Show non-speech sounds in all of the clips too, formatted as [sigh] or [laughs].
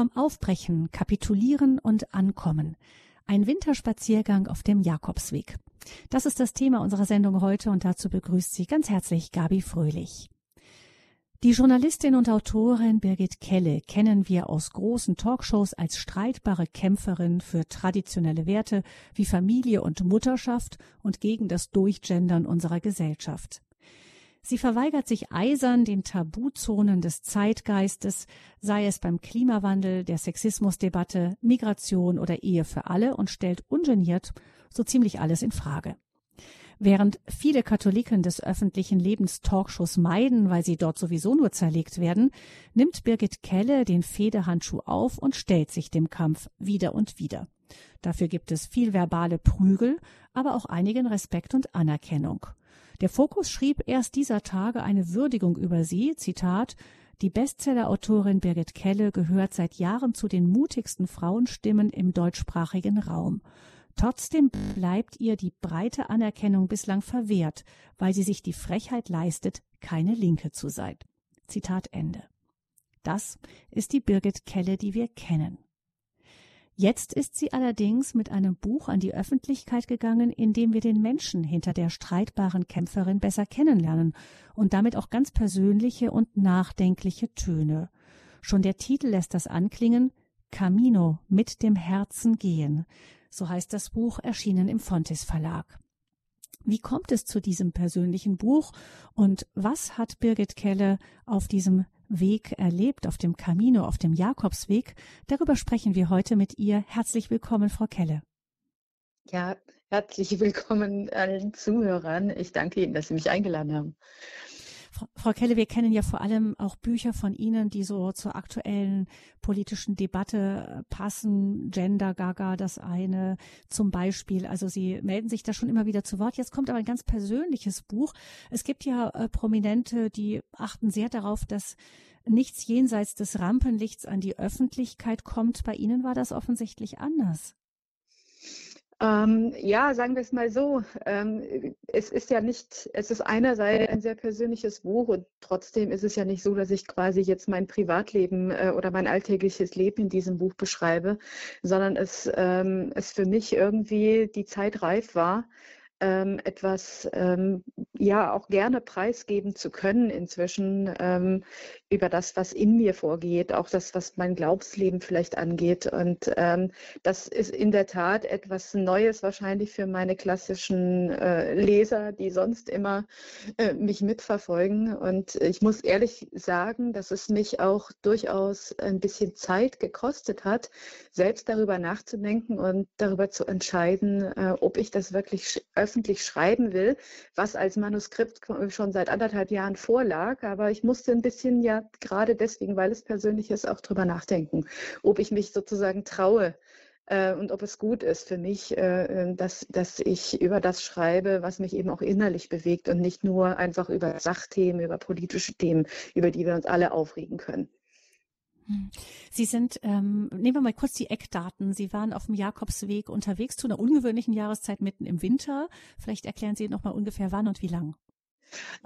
Vom Aufbrechen, Kapitulieren und Ankommen. Ein Winterspaziergang auf dem Jakobsweg. Das ist das Thema unserer Sendung heute und dazu begrüßt Sie ganz herzlich Gabi Fröhlich. Die Journalistin und Autorin Birgit Kelle kennen wir aus großen Talkshows als streitbare Kämpferin für traditionelle Werte wie Familie und Mutterschaft und gegen das Durchgendern unserer Gesellschaft. Sie verweigert sich eisern den Tabuzonen des Zeitgeistes, sei es beim Klimawandel, der Sexismusdebatte, Migration oder Ehe für alle und stellt ungeniert so ziemlich alles in Frage. Während viele Katholiken des öffentlichen Lebens Talkshows meiden, weil sie dort sowieso nur zerlegt werden, nimmt Birgit Kelle den Federhandschuh auf und stellt sich dem Kampf wieder und wieder. Dafür gibt es viel verbale Prügel, aber auch einigen Respekt und Anerkennung. Der Fokus schrieb erst dieser Tage eine Würdigung über sie, Zitat, die Bestsellerautorin Birgit Kelle gehört seit Jahren zu den mutigsten Frauenstimmen im deutschsprachigen Raum. Trotzdem bleibt ihr die breite Anerkennung bislang verwehrt, weil sie sich die Frechheit leistet, keine Linke zu sein. Zitat Ende. Das ist die Birgit Kelle, die wir kennen. Jetzt ist sie allerdings mit einem Buch an die Öffentlichkeit gegangen, in dem wir den Menschen hinter der streitbaren Kämpferin besser kennenlernen und damit auch ganz persönliche und nachdenkliche Töne. Schon der Titel lässt das anklingen Camino mit dem Herzen gehen so heißt das Buch, erschienen im Fontes Verlag. Wie kommt es zu diesem persönlichen Buch und was hat Birgit Kelle auf diesem Weg erlebt, auf dem Camino, auf dem Jakobsweg? Darüber sprechen wir heute mit ihr. Herzlich willkommen, Frau Kelle. Ja, herzlich willkommen allen Zuhörern. Ich danke Ihnen, dass Sie mich eingeladen haben. Frau Kelle, wir kennen ja vor allem auch Bücher von Ihnen, die so zur aktuellen politischen Debatte passen. Gender Gaga, das eine zum Beispiel. Also Sie melden sich da schon immer wieder zu Wort. Jetzt kommt aber ein ganz persönliches Buch. Es gibt ja äh, Prominente, die achten sehr darauf, dass nichts jenseits des Rampenlichts an die Öffentlichkeit kommt. Bei Ihnen war das offensichtlich anders. Ähm, ja, sagen wir es mal so. Ähm, es ist ja nicht, es ist einerseits ein sehr persönliches Buch und trotzdem ist es ja nicht so, dass ich quasi jetzt mein Privatleben äh, oder mein alltägliches Leben in diesem Buch beschreibe, sondern es, ähm, es für mich irgendwie die Zeit reif war, ähm, etwas ähm, ja auch gerne preisgeben zu können inzwischen ähm, über das, was in mir vorgeht, auch das, was mein Glaubensleben vielleicht angeht. Und ähm, das ist in der Tat etwas Neues wahrscheinlich für meine klassischen äh, Leser, die sonst immer äh, mich mitverfolgen. Und ich muss ehrlich sagen, dass es mich auch durchaus ein bisschen Zeit gekostet hat, selbst darüber nachzudenken und darüber zu entscheiden, äh, ob ich das wirklich öffentlich schreiben will, was als Manuskript schon seit anderthalb Jahren vorlag. Aber ich musste ein bisschen ja gerade deswegen, weil es persönlich ist, auch drüber nachdenken, ob ich mich sozusagen traue äh, und ob es gut ist für mich, äh, dass, dass ich über das schreibe, was mich eben auch innerlich bewegt und nicht nur einfach über Sachthemen, über politische Themen, über die wir uns alle aufregen können. Sie sind, ähm, nehmen wir mal kurz die Eckdaten. Sie waren auf dem Jakobsweg unterwegs zu einer ungewöhnlichen Jahreszeit mitten im Winter. Vielleicht erklären Sie noch mal ungefähr wann und wie lang.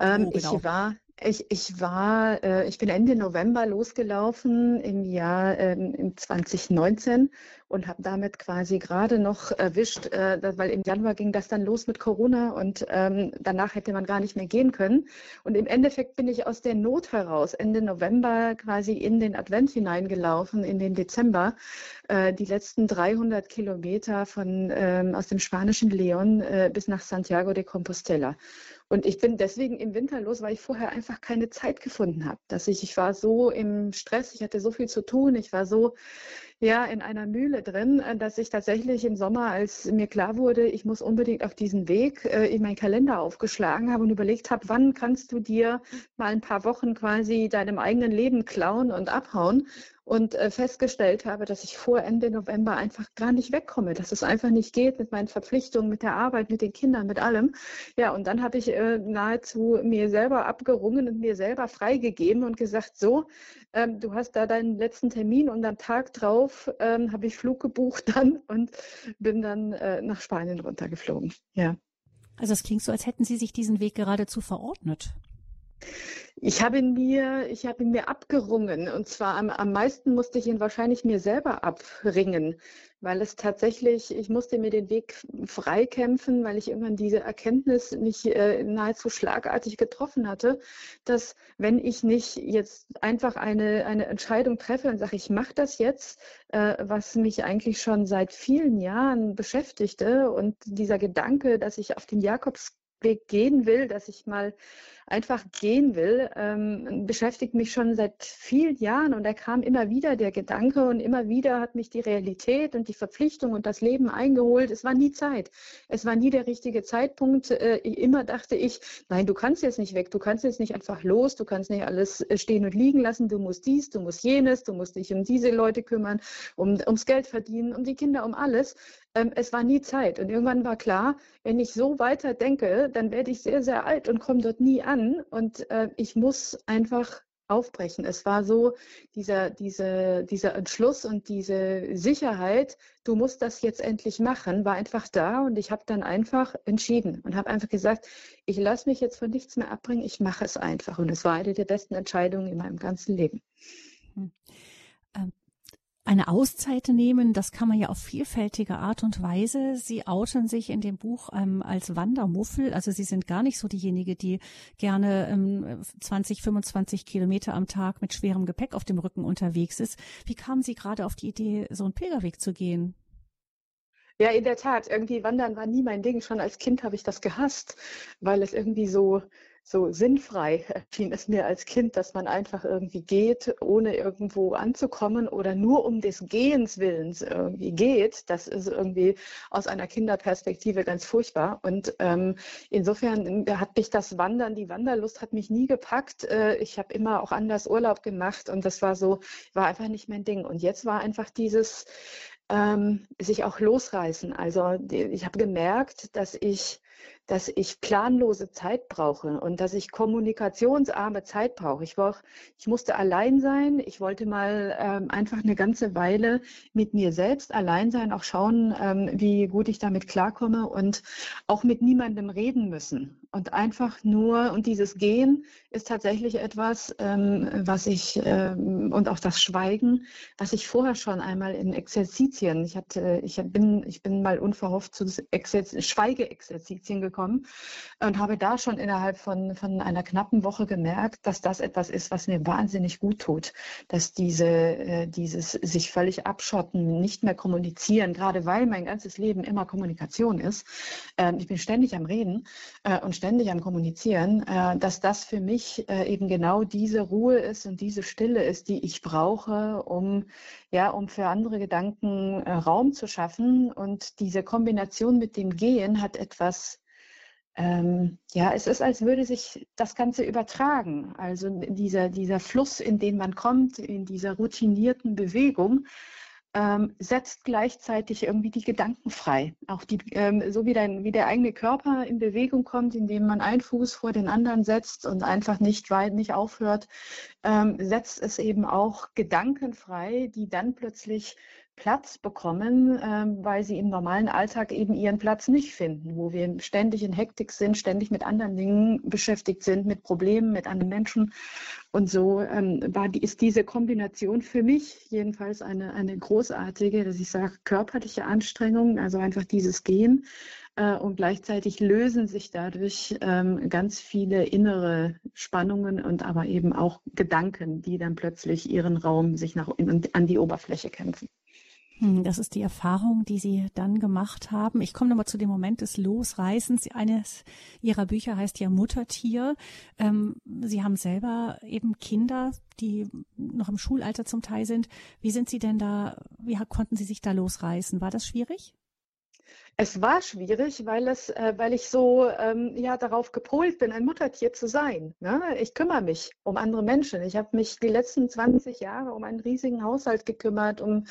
Ähm, genau. Ich war ich, ich war, äh, ich bin Ende November losgelaufen im Jahr ähm, im 2019 und habe damit quasi gerade noch erwischt, äh, weil im Januar ging das dann los mit Corona und ähm, danach hätte man gar nicht mehr gehen können. Und im Endeffekt bin ich aus der Not heraus Ende November quasi in den Advent hineingelaufen, in den Dezember, äh, die letzten 300 Kilometer von ähm, aus dem spanischen Leon äh, bis nach Santiago de Compostela. Und ich bin deswegen im Winter los, weil ich vorher einfach keine Zeit gefunden habe. Dass ich, ich war so im Stress, ich hatte so viel zu tun, ich war so ja in einer Mühle drin, äh, dass ich tatsächlich im Sommer, als mir klar wurde, ich muss unbedingt auf diesen Weg, äh, in meinen Kalender aufgeschlagen habe und überlegt habe, wann kannst du dir mal ein paar Wochen quasi deinem eigenen Leben klauen und abhauen und äh, festgestellt habe, dass ich vor Ende November einfach gar nicht wegkomme, dass es einfach nicht geht mit meinen Verpflichtungen, mit der Arbeit, mit den Kindern, mit allem. Ja, und dann habe ich äh, nahezu mir selber abgerungen und mir selber freigegeben und gesagt, so, ähm, du hast da deinen letzten Termin und am Tag drauf ähm, habe ich Flug gebucht dann und bin dann äh, nach Spanien runtergeflogen. Ja. Also es klingt so, als hätten Sie sich diesen Weg geradezu verordnet. Ich habe ihn mir, ich habe ihn mir abgerungen. Und zwar am, am meisten musste ich ihn wahrscheinlich mir selber abringen, weil es tatsächlich, ich musste mir den Weg freikämpfen, weil ich irgendwann diese Erkenntnis mich äh, nahezu schlagartig getroffen hatte, dass wenn ich nicht jetzt einfach eine, eine Entscheidung treffe und sage, ich mache das jetzt, äh, was mich eigentlich schon seit vielen Jahren beschäftigte und dieser Gedanke, dass ich auf den Jakobsweg gehen will, dass ich mal einfach gehen will, ähm, beschäftigt mich schon seit vielen Jahren und da kam immer wieder der Gedanke und immer wieder hat mich die Realität und die Verpflichtung und das Leben eingeholt. Es war nie Zeit. Es war nie der richtige Zeitpunkt. Äh, immer dachte ich, nein, du kannst jetzt nicht weg, du kannst jetzt nicht einfach los, du kannst nicht alles äh, stehen und liegen lassen, du musst dies, du musst jenes, du musst dich um diese Leute kümmern, um, ums Geld verdienen, um die Kinder, um alles. Ähm, es war nie Zeit. Und irgendwann war klar, wenn ich so weiter denke, dann werde ich sehr, sehr alt und komme dort nie an an und äh, ich muss einfach aufbrechen. Es war so dieser, diese, dieser Entschluss und diese Sicherheit, du musst das jetzt endlich machen, war einfach da und ich habe dann einfach entschieden und habe einfach gesagt, ich lasse mich jetzt von nichts mehr abbringen, ich mache es einfach. Und es war eine der besten Entscheidungen in meinem ganzen Leben. Hm eine Auszeit nehmen, das kann man ja auf vielfältige Art und Weise. Sie outen sich in dem Buch ähm, als Wandermuffel. Also Sie sind gar nicht so diejenige, die gerne ähm, 20, 25 Kilometer am Tag mit schwerem Gepäck auf dem Rücken unterwegs ist. Wie kamen Sie gerade auf die Idee, so einen Pilgerweg zu gehen? Ja, in der Tat. Irgendwie Wandern war nie mein Ding. Schon als Kind habe ich das gehasst, weil es irgendwie so so sinnfrei [laughs] erschien es mir als Kind, dass man einfach irgendwie geht, ohne irgendwo anzukommen oder nur um des Gehens Willens irgendwie geht. Das ist irgendwie aus einer Kinderperspektive ganz furchtbar. Und ähm, insofern hat mich das Wandern, die Wanderlust hat mich nie gepackt. Äh, ich habe immer auch anders Urlaub gemacht und das war so, war einfach nicht mein Ding. Und jetzt war einfach dieses ähm, sich auch losreißen. Also ich habe gemerkt, dass ich dass ich planlose Zeit brauche und dass ich kommunikationsarme Zeit brauche. Ich, war, ich musste allein sein. Ich wollte mal ähm, einfach eine ganze Weile mit mir selbst allein sein, auch schauen, ähm, wie gut ich damit klarkomme und auch mit niemandem reden müssen. Und einfach nur, und dieses Gehen ist tatsächlich etwas, ähm, was ich, ähm, und auch das Schweigen, was ich vorher schon einmal in Exerzitien, ich hatte, ich bin, ich bin mal unverhofft zu Schweigeexerzitien gekommen gekommen und habe da schon innerhalb von, von einer knappen Woche gemerkt, dass das etwas ist, was mir wahnsinnig gut tut, dass diese, äh, dieses sich völlig abschotten, nicht mehr kommunizieren, gerade weil mein ganzes Leben immer Kommunikation ist. Äh, ich bin ständig am Reden äh, und ständig am Kommunizieren, äh, dass das für mich eben genau diese Ruhe ist und diese Stille ist, die ich brauche, um ja, um für andere Gedanken Raum zu schaffen. Und diese Kombination mit dem Gehen hat etwas ähm, ja, es ist, als würde sich das Ganze übertragen. Also dieser, dieser Fluss, in den man kommt, in dieser routinierten Bewegung, ähm, setzt gleichzeitig irgendwie die Gedanken frei. Auch die, ähm, so wie, dein, wie der eigene Körper in Bewegung kommt, indem man einen Fuß vor den anderen setzt und einfach nicht weit, nicht aufhört, ähm, setzt es eben auch Gedanken frei, die dann plötzlich Platz bekommen, ähm, weil sie im normalen Alltag eben ihren Platz nicht finden, wo wir ständig in Hektik sind, ständig mit anderen Dingen beschäftigt sind, mit Problemen, mit anderen Menschen. Und so ähm, war die, ist diese Kombination für mich jedenfalls eine, eine großartige, dass ich sage, körperliche Anstrengung, also einfach dieses Gehen. Äh, und gleichzeitig lösen sich dadurch ähm, ganz viele innere Spannungen und aber eben auch Gedanken, die dann plötzlich ihren Raum sich nach, in, an die Oberfläche kämpfen. Hm, das ist die Erfahrung, die Sie dann gemacht haben. Ich komme nochmal zu dem Moment des Losreißens. Eines Ihrer Bücher heißt ja Muttertier. Ähm, Sie haben selber eben Kinder, die noch im Schulalter zum Teil sind. Wie sind Sie denn da, wie konnten Sie sich da losreißen? War das schwierig? Es war schwierig, weil es, äh, weil ich so ähm, ja darauf gepolt bin, ein Muttertier zu sein. Ne? Ich kümmere mich um andere Menschen. Ich habe mich die letzten 20 Jahre um einen riesigen Haushalt gekümmert, um,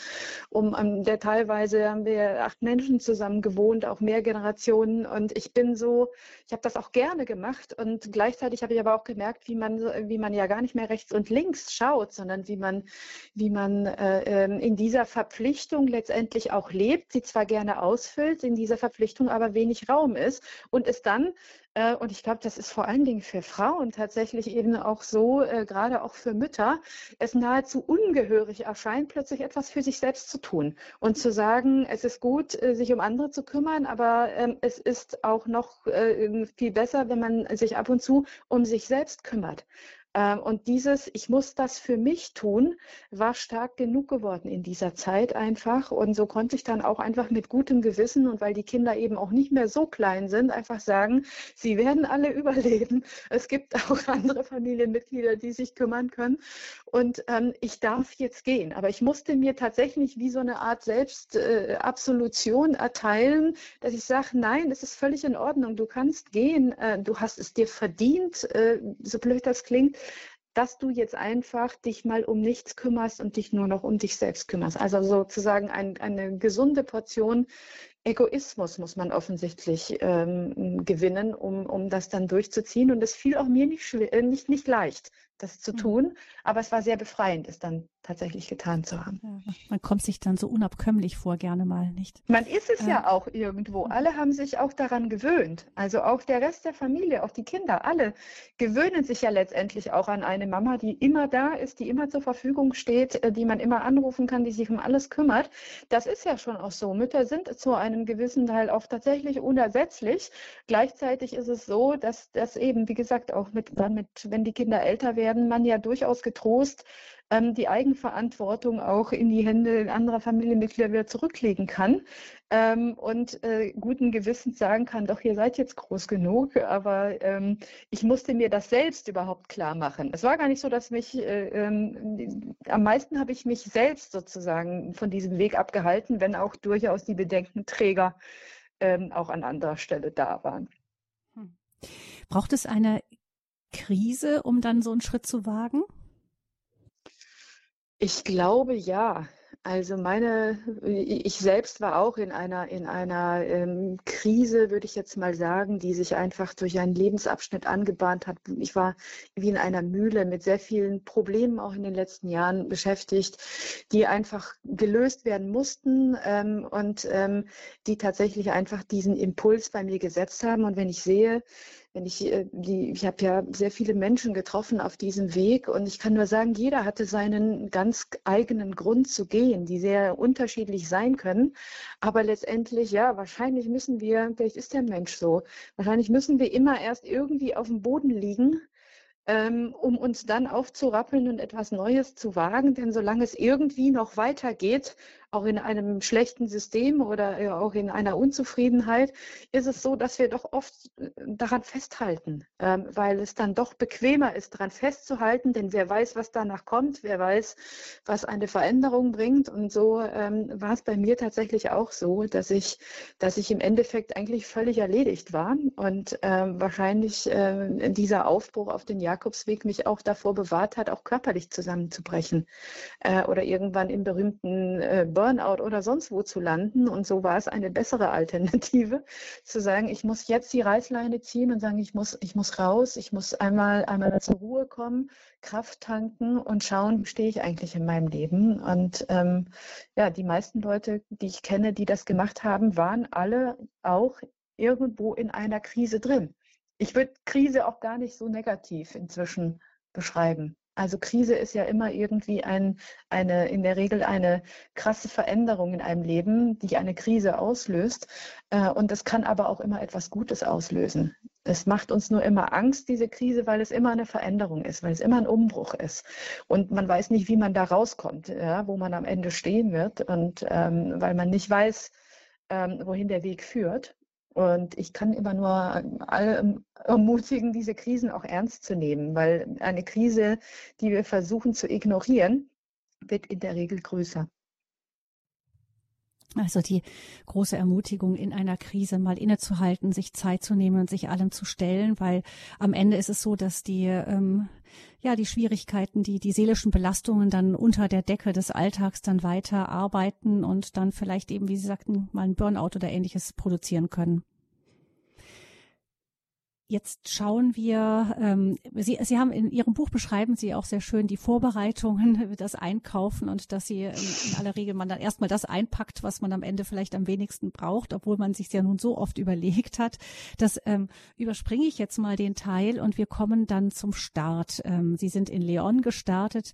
um, um der teilweise haben wir acht Menschen zusammen gewohnt, auch mehr Generationen. Und ich bin so, ich habe das auch gerne gemacht. Und gleichzeitig habe ich aber auch gemerkt, wie man, wie man ja gar nicht mehr rechts und links schaut, sondern wie man, wie man äh, ähm, in dieser Verpflichtung letztendlich auch lebt, sie zwar gerne ausfüllt, in dieser Verpflichtung aber wenig Raum ist und es dann äh, und ich glaube, das ist vor allen Dingen für Frauen tatsächlich eben auch so, äh, gerade auch für Mütter, es nahezu ungehörig erscheint, plötzlich etwas für sich selbst zu tun und zu sagen, es ist gut, äh, sich um andere zu kümmern, aber ähm, es ist auch noch äh, viel besser, wenn man sich ab und zu um sich selbst kümmert. Ähm, und dieses, ich muss das für mich tun, war stark genug geworden in dieser Zeit einfach. Und so konnte ich dann auch einfach mit gutem Gewissen und weil die Kinder eben auch nicht mehr so klein sind, einfach sagen, sie werden alle [laughs] überleben. Es gibt auch andere Familienmitglieder, die sich kümmern können. Und ähm, ich darf jetzt gehen. Aber ich musste mir tatsächlich wie so eine Art Selbstabsolution äh, erteilen, dass ich sage, nein, es ist völlig in Ordnung. Du kannst gehen. Äh, du hast es dir verdient, äh, so blöd das klingt dass du jetzt einfach dich mal um nichts kümmerst und dich nur noch um dich selbst kümmerst. Also sozusagen ein, eine gesunde Portion Egoismus muss man offensichtlich ähm, gewinnen, um, um das dann durchzuziehen. Und es fiel auch mir nicht, schwer, nicht, nicht leicht, das zu mhm. tun, aber es war sehr befreiend, es dann tatsächlich getan zu haben. Man kommt sich dann so unabkömmlich vor, gerne mal, nicht? Man ist es äh, ja auch irgendwo. Mhm. Alle haben sich auch daran gewöhnt. Also auch der Rest der Familie, auch die Kinder, alle gewöhnen sich ja letztendlich auch an eine Mama, die immer da ist, die immer zur Verfügung steht, äh, die man immer anrufen kann, die sich um alles kümmert. Das ist ja schon auch so. Mütter sind zu einem gewissen Teil auch tatsächlich unersetzlich. Gleichzeitig ist es so, dass das eben, wie gesagt, auch mit, mit wenn die Kinder älter werden, man ja durchaus getrost ähm, die Eigenverantwortung auch in die Hände anderer Familienmitglieder wieder zurücklegen kann ähm, und äh, guten Gewissens sagen kann, doch, ihr seid jetzt groß genug, aber ähm, ich musste mir das selbst überhaupt klar machen. Es war gar nicht so, dass mich, äh, ähm, am meisten habe ich mich selbst sozusagen von diesem Weg abgehalten, wenn auch durchaus die Bedenkenträger ähm, auch an anderer Stelle da waren. Hm. Braucht es eine Krise, um dann so einen Schritt zu wagen? Ich glaube ja. Also meine, ich selbst war auch in einer, in einer ähm, Krise, würde ich jetzt mal sagen, die sich einfach durch einen Lebensabschnitt angebahnt hat. Ich war wie in einer Mühle mit sehr vielen Problemen auch in den letzten Jahren beschäftigt, die einfach gelöst werden mussten ähm, und ähm, die tatsächlich einfach diesen Impuls bei mir gesetzt haben. Und wenn ich sehe, wenn ich äh, die, ich habe ja sehr viele Menschen getroffen auf diesem Weg und ich kann nur sagen, jeder hatte seinen ganz eigenen Grund zu gehen, die sehr unterschiedlich sein können. Aber letztendlich, ja, wahrscheinlich müssen wir, vielleicht ist der Mensch so, wahrscheinlich müssen wir immer erst irgendwie auf dem Boden liegen, ähm, um uns dann aufzurappeln und etwas Neues zu wagen. Denn solange es irgendwie noch weitergeht, auch in einem schlechten System oder äh, auch in einer Unzufriedenheit, ist es so, dass wir doch oft äh, daran festhalten, ähm, weil es dann doch bequemer ist, daran festzuhalten, denn wer weiß, was danach kommt, wer weiß, was eine Veränderung bringt. Und so ähm, war es bei mir tatsächlich auch so, dass ich, dass ich im Endeffekt eigentlich völlig erledigt war und ähm, wahrscheinlich dieser Aufbruch auf den Jakobsweg mich auch davor bewahrt hat, auch körperlich zusammenzubrechen äh, oder irgendwann im berühmten äh, Burnout oder sonst wo zu landen. Und so war es eine bessere Alternative, [laughs] zu sagen, ich muss jetzt die Reißleine ziehen und sagen, ich muss, ich muss raus, ich muss einmal, einmal zur Ruhe kommen, Kraft tanken und schauen, wie stehe ich eigentlich in meinem Leben. Und ähm, ja, die meisten Leute, die ich kenne, die das gemacht haben, waren alle auch irgendwo in einer Krise drin. Ich würde Krise auch gar nicht so negativ inzwischen beschreiben. Also Krise ist ja immer irgendwie ein, eine, in der Regel eine krasse Veränderung in einem Leben, die eine Krise auslöst. Äh, und das kann aber auch immer etwas Gutes auslösen. Es macht uns nur immer Angst, diese Krise, weil es immer eine Veränderung ist, weil es immer ein Umbruch ist. Und man weiß nicht, wie man da rauskommt, ja, wo man am Ende stehen wird. Und ähm, weil man nicht weiß, ähm, wohin der Weg führt. Und ich kann immer nur alle ermutigen, diese Krisen auch ernst zu nehmen, weil eine Krise, die wir versuchen zu ignorieren, wird in der Regel größer. Also die große Ermutigung in einer Krise mal innezuhalten, sich Zeit zu nehmen und sich allem zu stellen, weil am Ende ist es so, dass die ähm, ja die Schwierigkeiten, die die seelischen Belastungen dann unter der Decke des Alltags dann weiter arbeiten und dann vielleicht eben, wie Sie sagten, mal ein Burnout oder ähnliches produzieren können. Jetzt schauen wir, ähm, Sie, Sie haben in Ihrem Buch beschreiben Sie auch sehr schön die Vorbereitungen, [laughs] das Einkaufen und dass Sie in, in aller Regel man dann erstmal das einpackt, was man am Ende vielleicht am wenigsten braucht, obwohl man sich ja nun so oft [laughs] überlegt hat. Das ähm, überspringe ich jetzt mal den Teil und wir kommen dann zum Start. Ähm, Sie sind in Leon gestartet,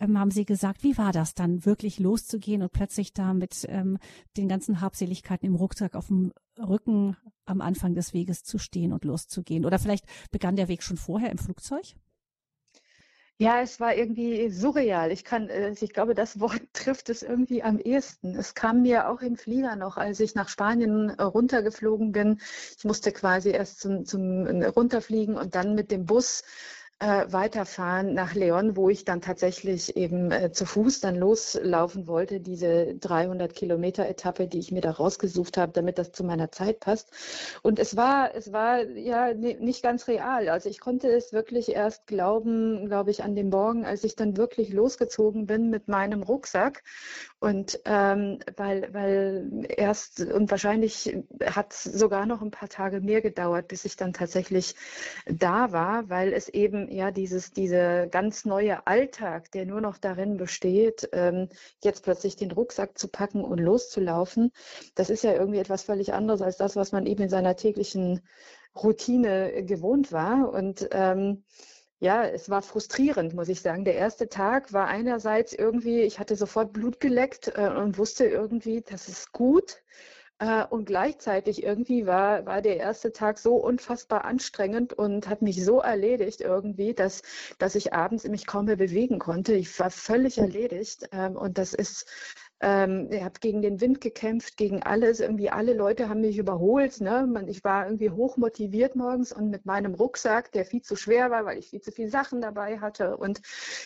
ähm, haben Sie gesagt, wie war das dann wirklich loszugehen und plötzlich da mit ähm, den ganzen Habseligkeiten im Rucksack auf dem Rücken am Anfang des Weges zu stehen und loszugehen? Oder vielleicht begann der Weg schon vorher im Flugzeug? Ja, es war irgendwie surreal. Ich kann, äh, ich glaube, das Wort [laughs] trifft es irgendwie am ehesten. Es kam mir auch im Flieger noch, als ich nach Spanien äh, runtergeflogen bin. Ich musste quasi erst zum, zum äh, runterfliegen und dann mit dem Bus äh, weiterfahren nach Leon, wo ich dann tatsächlich eben äh, zu Fuß dann loslaufen wollte, diese 300 Kilometer Etappe, die ich mir da rausgesucht habe, damit das zu meiner Zeit passt. Und es war, es war ja nicht ganz real. Also ich konnte es wirklich erst glauben, glaube ich, an dem Morgen, als ich dann wirklich losgezogen bin mit meinem Rucksack. Und ähm, weil, weil erst und wahrscheinlich hat es sogar noch ein paar Tage mehr gedauert, bis ich dann tatsächlich da war, weil es eben ja, dieses, dieser ganz neue Alltag, der nur noch darin besteht, ähm, jetzt plötzlich den Rucksack zu packen und loszulaufen, das ist ja irgendwie etwas völlig anderes als das, was man eben in seiner täglichen Routine gewohnt war. Und ähm, ja, es war frustrierend, muss ich sagen. Der erste Tag war einerseits irgendwie, ich hatte sofort Blut geleckt äh, und wusste irgendwie, das ist gut. Äh, und gleichzeitig irgendwie war, war der erste Tag so unfassbar anstrengend und hat mich so erledigt irgendwie, dass, dass ich abends mich kaum mehr bewegen konnte. Ich war völlig erledigt. Ähm, und das ist ähm, er hat gegen den Wind gekämpft, gegen alles. Irgendwie alle Leute haben mich überholt. Ne? Man, ich war irgendwie hoch motiviert morgens und mit meinem Rucksack, der viel zu schwer war, weil ich viel zu viele Sachen dabei hatte. Und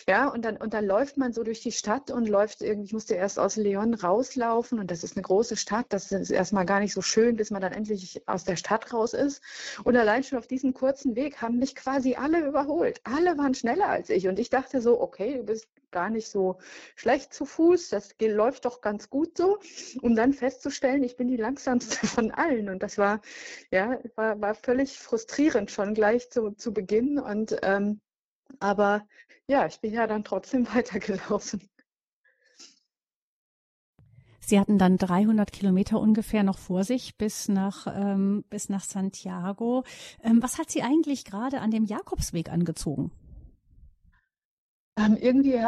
ja, und dann, und dann läuft man so durch die Stadt und läuft irgendwie, ich musste erst aus Leon rauslaufen und das ist eine große Stadt. Das ist erstmal gar nicht so schön, bis man dann endlich aus der Stadt raus ist. Und allein schon auf diesem kurzen Weg haben mich quasi alle überholt. Alle waren schneller als ich. Und ich dachte so, okay, du bist gar nicht so schlecht zu Fuß, das läuft doch ganz gut so, um dann festzustellen, ich bin die langsamste [laughs] von allen. Und das war, ja, war, war völlig frustrierend schon gleich zu, zu Beginn. Und ähm, aber ja, ich bin ja dann trotzdem [laughs] weitergelaufen. Sie hatten dann 300 Kilometer ungefähr noch vor sich bis nach, ähm, bis nach Santiago. Ähm, was hat Sie eigentlich gerade an dem Jakobsweg angezogen? Ähm, irgendwie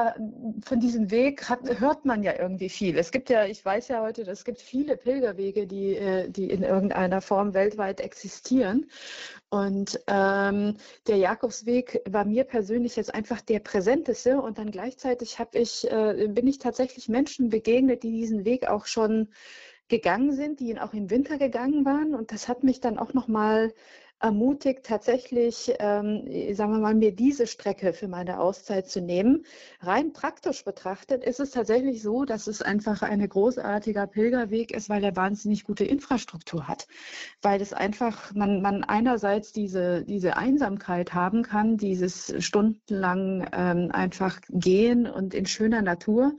von diesem Weg hat, hört man ja irgendwie viel. Es gibt ja, ich weiß ja heute, es gibt viele Pilgerwege, die, äh, die in irgendeiner Form weltweit existieren. Und ähm, der Jakobsweg war mir persönlich jetzt einfach der präsenteste. Und dann gleichzeitig habe ich, äh, bin ich tatsächlich Menschen begegnet, die diesen Weg auch schon gegangen sind, die ihn auch im Winter gegangen waren. Und das hat mich dann auch nochmal ermutigt, tatsächlich, ähm, sagen wir mal, mir diese Strecke für meine Auszeit zu nehmen. Rein praktisch betrachtet ist es tatsächlich so, dass es einfach ein großartiger Pilgerweg ist, weil er wahnsinnig gute Infrastruktur hat. Weil es einfach, man, man einerseits diese, diese Einsamkeit haben kann, dieses stundenlang ähm, einfach gehen und in schöner Natur.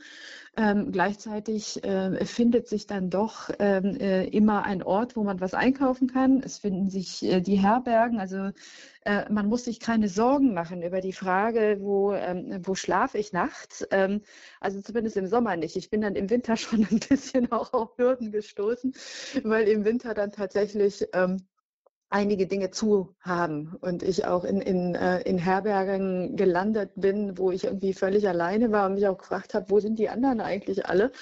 Ähm, gleichzeitig äh, findet sich dann doch ähm, äh, immer ein Ort, wo man was einkaufen kann. Es finden sich äh, die Herbergen, also äh, man muss sich keine Sorgen machen über die Frage, wo, ähm, wo schlafe ich nachts. Ähm, also zumindest im Sommer nicht. Ich bin dann im Winter [laughs] schon ein bisschen auch auf Hürden gestoßen, weil im Winter dann tatsächlich ähm, einige Dinge zu haben und ich auch in, in, äh, in Herbergen gelandet bin, wo ich irgendwie völlig alleine war und mich auch gefragt habe, wo sind die anderen eigentlich alle?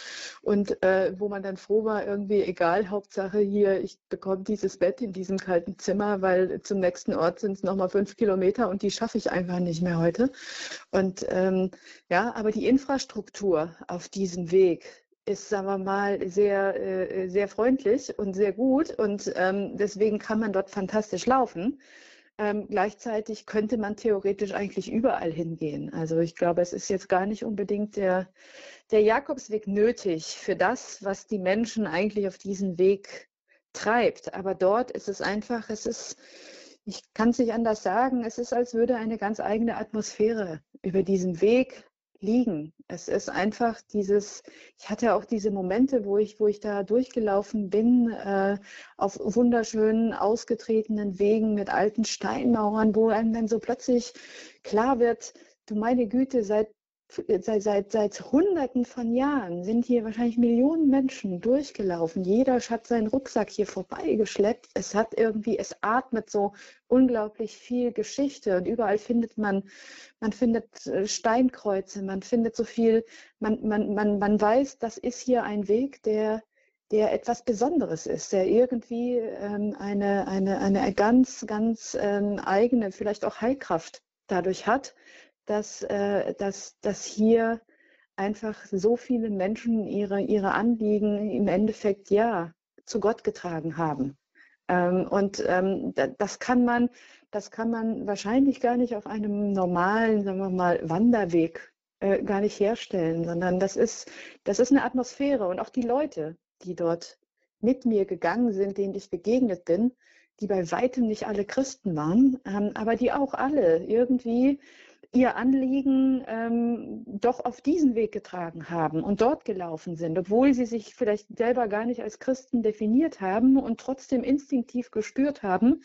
Und äh, wo man dann froh war, irgendwie egal, Hauptsache hier, ich bekomme dieses Bett in diesem kalten Zimmer, weil zum nächsten Ort sind es nochmal fünf Kilometer und die schaffe ich einfach nicht mehr heute. Und ähm, ja, aber die Infrastruktur auf diesem Weg, ist, sagen wir mal, sehr, äh, sehr freundlich und sehr gut und ähm, deswegen kann man dort fantastisch laufen. Ähm, gleichzeitig könnte man theoretisch eigentlich überall hingehen. Also ich glaube, es ist jetzt gar nicht unbedingt der, der Jakobsweg nötig für das, was die Menschen eigentlich auf diesem Weg treibt. Aber dort ist es einfach, es ist, ich kann es nicht anders sagen, es ist, als würde eine ganz eigene Atmosphäre über diesen Weg liegen. Es ist einfach dieses, ich hatte auch diese Momente, wo ich, wo ich da durchgelaufen bin, äh, auf wunderschönen, ausgetretenen Wegen mit alten Steinmauern, wo einem dann so plötzlich klar wird, du meine Güte, seit seit, seit, seit Hunderten von Jahren sind hier wahrscheinlich Millionen Menschen durchgelaufen. Jeder hat seinen Rucksack hier vorbeigeschleppt. Es hat irgendwie, es atmet so unglaublich viel Geschichte und überall findet man, man findet äh, Steinkreuze, man findet so viel, man, man, man, man weiß, das ist hier ein Weg, der, der etwas Besonderes ist, der irgendwie ähm, eine, eine, eine ganz, ganz ähm, eigene, vielleicht auch Heilkraft dadurch hat dass, äh, dass, dass hier einfach so viele Menschen ihre, ihre Anliegen im Endeffekt ja zu Gott getragen haben. Ähm, und ähm, das kann man, das kann man wahrscheinlich gar nicht auf einem normalen, sagen wir mal, Wanderweg äh, gar nicht herstellen, sondern das ist, das ist eine Atmosphäre und auch die Leute, die dort mit mir gegangen sind, denen ich begegnet bin, die bei weitem nicht alle Christen waren, ähm, aber die auch alle irgendwie ihr Anliegen ähm, doch auf diesen Weg getragen haben und dort gelaufen sind, obwohl sie sich vielleicht selber gar nicht als Christen definiert haben und trotzdem instinktiv gespürt haben,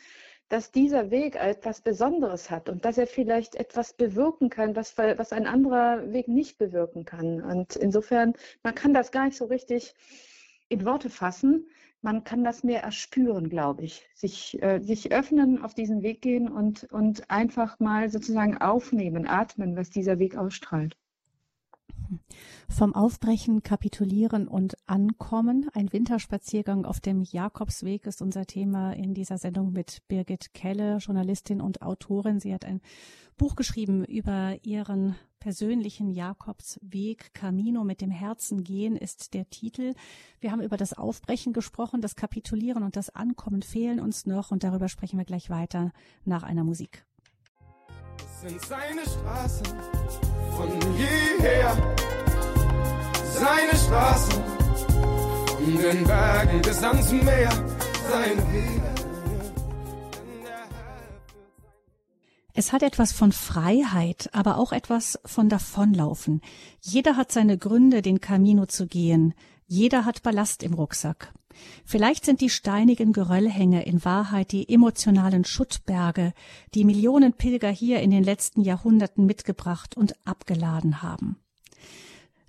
dass dieser Weg etwas Besonderes hat und dass er vielleicht etwas bewirken kann, was, was ein anderer Weg nicht bewirken kann. Und insofern, man kann das gar nicht so richtig in Worte fassen, man kann das mehr erspüren, glaube ich. Sich, äh, sich öffnen, auf diesen Weg gehen und, und einfach mal sozusagen aufnehmen, atmen, was dieser Weg ausstrahlt. Vom Aufbrechen, Kapitulieren und Ankommen. Ein Winterspaziergang auf dem Jakobsweg ist unser Thema in dieser Sendung mit Birgit Kelle, Journalistin und Autorin. Sie hat ein Buch geschrieben über ihren persönlichen Jakobsweg. Camino mit dem Herzen gehen ist der Titel. Wir haben über das Aufbrechen gesprochen, das Kapitulieren und das Ankommen fehlen uns noch und darüber sprechen wir gleich weiter nach einer Musik. Es sind seine Straßen von jeher, seine Straßen von den Bergen bis ans Meer, seine Wege Es hat etwas von Freiheit, aber auch etwas von Davonlaufen. Jeder hat seine Gründe, den Camino zu gehen. Jeder hat Ballast im Rucksack. Vielleicht sind die steinigen Geröllhänge in Wahrheit die emotionalen Schuttberge, die Millionen Pilger hier in den letzten Jahrhunderten mitgebracht und abgeladen haben.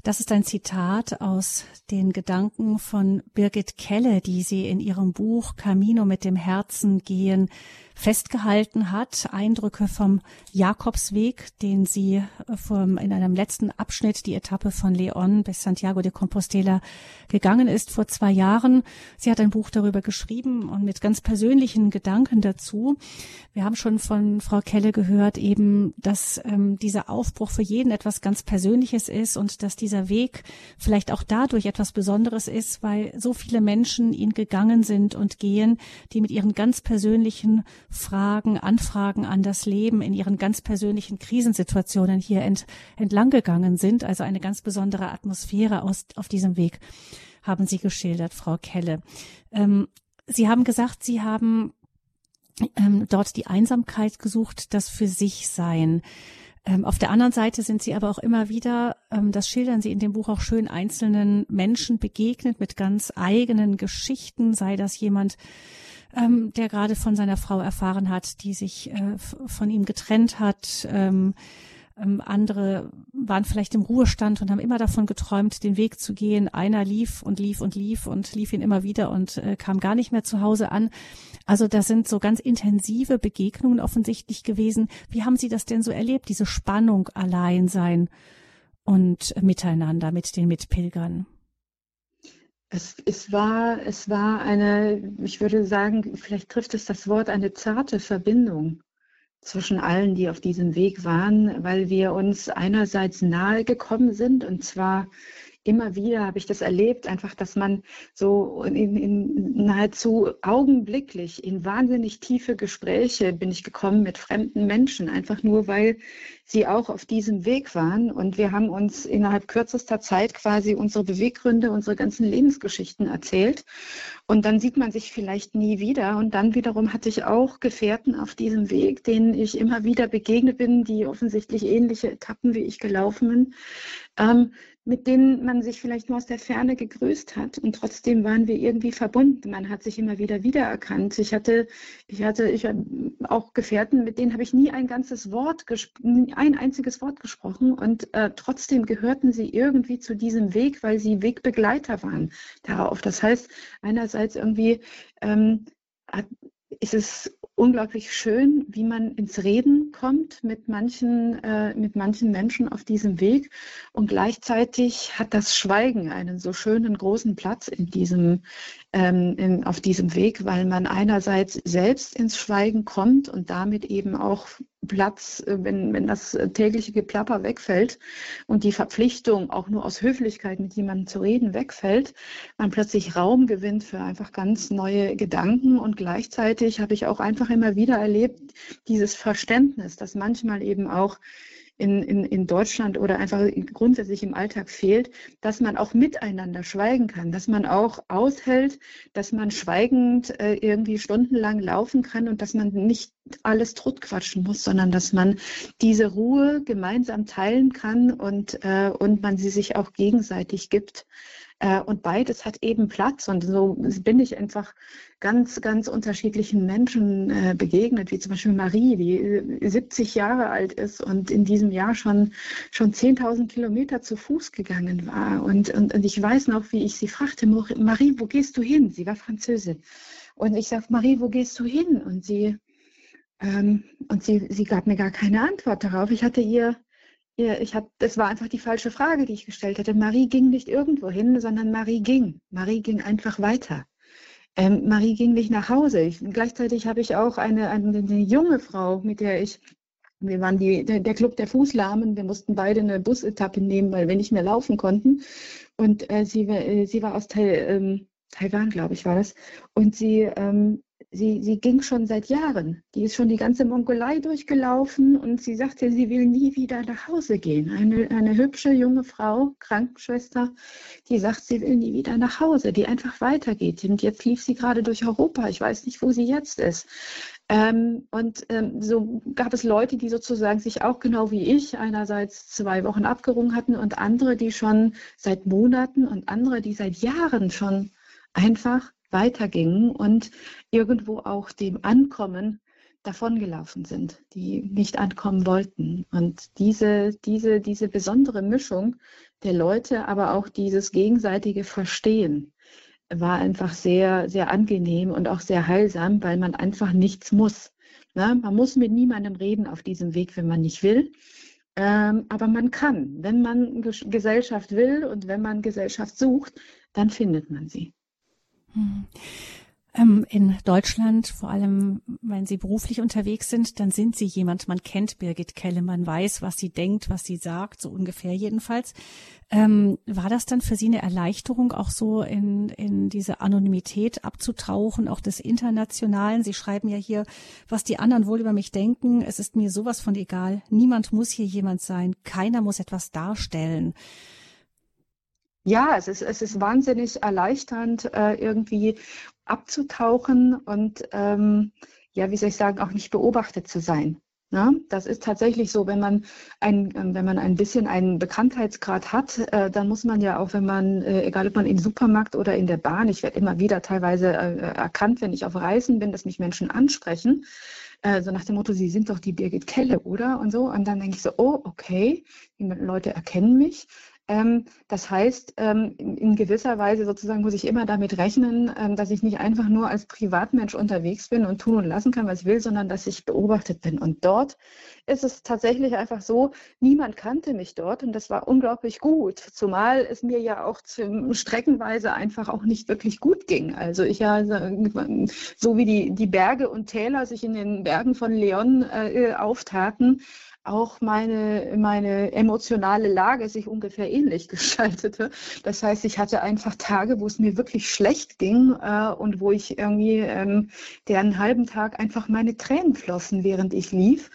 Das ist ein Zitat aus den Gedanken von Birgit Kelle, die sie in ihrem Buch Camino mit dem Herzen gehen festgehalten hat. Eindrücke vom Jakobsweg, den sie äh, vom, in einem letzten Abschnitt, die Etappe von Leon bis Santiago de Compostela gegangen ist vor zwei Jahren. Sie hat ein Buch darüber geschrieben und mit ganz persönlichen Gedanken dazu. Wir haben schon von Frau Kelle gehört, eben, dass ähm, dieser Aufbruch für jeden etwas ganz Persönliches ist und dass dieser Weg vielleicht auch dadurch etwas Besonderes ist, weil so viele Menschen ihn gegangen sind und gehen, die mit ihren ganz persönlichen Fragen, Anfragen an das Leben in ihren ganz persönlichen Krisensituationen hier ent, entlang gegangen sind. Also eine ganz besondere Atmosphäre aus, auf diesem Weg haben Sie geschildert, Frau Kelle. Ähm, Sie haben gesagt, Sie haben ähm, dort die Einsamkeit gesucht, das für sich sein. Ähm, auf der anderen Seite sind Sie aber auch immer wieder, ähm, das schildern Sie in dem Buch auch schön, einzelnen Menschen begegnet mit ganz eigenen Geschichten, sei das jemand, ähm, der gerade von seiner Frau erfahren hat, die sich äh, von ihm getrennt hat. Ähm, ähm, andere waren vielleicht im Ruhestand und haben immer davon geträumt, den Weg zu gehen. Einer lief und lief und lief und lief ihn immer wieder und äh, kam gar nicht mehr zu Hause an. Also das sind so ganz intensive Begegnungen offensichtlich gewesen. Wie haben Sie das denn so erlebt, diese Spannung, allein sein und miteinander mit den Mitpilgern? Es, es, war, es war eine, ich würde sagen, vielleicht trifft es das Wort, eine zarte Verbindung zwischen allen, die auf diesem Weg waren, weil wir uns einerseits nahe gekommen sind und zwar immer wieder habe ich das erlebt, einfach, dass man so in, in nahezu augenblicklich in wahnsinnig tiefe Gespräche bin ich gekommen mit fremden Menschen, einfach nur weil sie auch auf diesem Weg waren. Und wir haben uns innerhalb kürzester Zeit quasi unsere Beweggründe, unsere ganzen Lebensgeschichten erzählt. Und dann sieht man sich vielleicht nie wieder. Und dann wiederum hatte ich auch Gefährten auf diesem Weg, denen ich immer wieder begegnet bin, die offensichtlich ähnliche Etappen wie ich gelaufen bin. Ähm, mit denen man sich vielleicht nur aus der Ferne gegrüßt hat und trotzdem waren wir irgendwie verbunden. Man hat sich immer wieder wiedererkannt. Ich hatte, ich hatte, ich auch Gefährten, mit denen habe ich nie ein ganzes Wort, ein einziges Wort gesprochen und äh, trotzdem gehörten sie irgendwie zu diesem Weg, weil sie Wegbegleiter waren darauf. Das heißt, einerseits irgendwie ähm, hat, ist es unglaublich schön, wie man ins Reden kommt mit manchen, äh, mit manchen Menschen auf diesem Weg. Und gleichzeitig hat das Schweigen einen so schönen großen Platz in diesem, ähm, in, auf diesem Weg, weil man einerseits selbst ins Schweigen kommt und damit eben auch Platz, äh, wenn, wenn das tägliche Geplapper wegfällt und die Verpflichtung, auch nur aus Höflichkeit mit jemandem zu reden, wegfällt, man plötzlich Raum gewinnt für einfach ganz neue Gedanken. Und gleichzeitig habe ich auch einfach immer wieder erlebt, dieses Verständnis, dass manchmal eben auch in, in, in Deutschland oder einfach grundsätzlich im Alltag fehlt, dass man auch miteinander schweigen kann, dass man auch aushält, dass man schweigend äh, irgendwie stundenlang laufen kann und dass man nicht alles totquatschen muss, sondern dass man diese Ruhe gemeinsam teilen kann und, äh, und man sie sich auch gegenseitig gibt. Äh, und beides hat eben Platz. Und so bin ich einfach ganz, ganz unterschiedlichen Menschen äh, begegnet, wie zum Beispiel Marie, die 70 äh, Jahre alt ist und in diesem Jahr schon, schon 10.000 Kilometer zu Fuß gegangen war. Und, und, und ich weiß noch, wie ich sie fragte, Marie, wo gehst du hin? Sie war Französin. Und ich sagte, Marie, wo gehst du hin? Und sie, ähm, und sie, sie gab mir gar keine Antwort darauf. Ich hatte ihr ich hab, das war einfach die falsche Frage, die ich gestellt hatte. Marie ging nicht irgendwo hin, sondern Marie ging. Marie ging einfach weiter. Ähm, Marie ging nicht nach Hause. Ich, gleichzeitig habe ich auch eine, eine, eine, junge Frau, mit der ich, wir waren die, der, der Club der Fußlahmen, wir mussten beide eine Busetappe nehmen, weil wir nicht mehr laufen konnten. Und äh, sie, äh, sie war aus Tai, ähm, Taiwan, glaube ich, war das. Und sie ähm, sie, sie ging schon seit Jahren. Die ist schon die ganze Mongolei durchgelaufen und sie sagte, sie will nie wieder nach Hause gehen. Eine, eine hübsche junge Frau, Krankenschwester, die sagt, sie will nie wieder nach Hause, die einfach weitergeht. Und jetzt lief sie gerade durch Europa. Ich weiß nicht, wo sie jetzt ist. Ähm, und ähm, so gab es Leute, die sozusagen sich auch genau wie ich einerseits zwei Wochen abgerungen hatten und andere, die schon seit Monaten und andere, die seit Jahren schon einfach weitergingen und irgendwo auch dem Ankommen davongelaufen sind, die nicht ankommen wollten. Und diese, diese, diese besondere Mischung der Leute, aber auch dieses gegenseitige Verstehen war einfach sehr, sehr angenehm und auch sehr heilsam, weil man einfach nichts muss. Ne? Man muss mit niemandem reden auf diesem Weg, wenn man nicht will. Ähm, aber man kann. Wenn man Gesellschaft will und wenn man Gesellschaft sucht, dann findet man sie. Hm. Ähm, in Deutschland, vor allem wenn Sie beruflich unterwegs sind, dann sind Sie jemand, man kennt Birgit Kelle, man weiß, was sie denkt, was sie sagt, so ungefähr jedenfalls. Ähm, war das dann für Sie eine Erleichterung, auch so in, in diese Anonymität abzutauchen, auch des Internationalen? Sie schreiben ja hier, was die anderen wohl über mich denken. Es ist mir sowas von egal. Niemand muss hier jemand sein. Keiner muss etwas darstellen. Ja, es ist, es ist wahnsinnig erleichternd, äh, irgendwie abzutauchen und ähm, ja, wie soll ich sagen, auch nicht beobachtet zu sein. Ne? Das ist tatsächlich so, wenn man ein, ähm, wenn man ein bisschen einen Bekanntheitsgrad hat, äh, dann muss man ja auch, wenn man, äh, egal ob man im Supermarkt oder in der Bahn, ich werde immer wieder teilweise äh, erkannt, wenn ich auf Reisen bin, dass mich Menschen ansprechen äh, so nach dem Motto, Sie sind doch die Birgit Kelle, oder? Und so. Und dann denke ich so, oh, okay, die Leute erkennen mich. Ähm, das heißt, ähm, in, gewisser Weise sozusagen muss ich immer damit rechnen, ähm, dass ich nicht einfach nur als Privatmensch unterwegs bin und tun und lassen kann, was ich will, sondern dass ich beobachtet bin. Und dort ist es tatsächlich einfach so, niemand kannte mich dort und das war unglaublich gut, zumal es mir ja auch streckenweise einfach auch nicht wirklich gut ging. Also ich ja, so wie die, die Berge und Täler sich in den Bergen von Leon äh, auftaten, auch meine, meine emotionale Lage sich ungefähr ähnlich [laughs] gestaltete. Das heißt, ich hatte einfach Tage, wo es mir wirklich schlecht ging äh, und wo ich irgendwie ähm, den halben Tag einfach meine Tränen flossen, während ich lief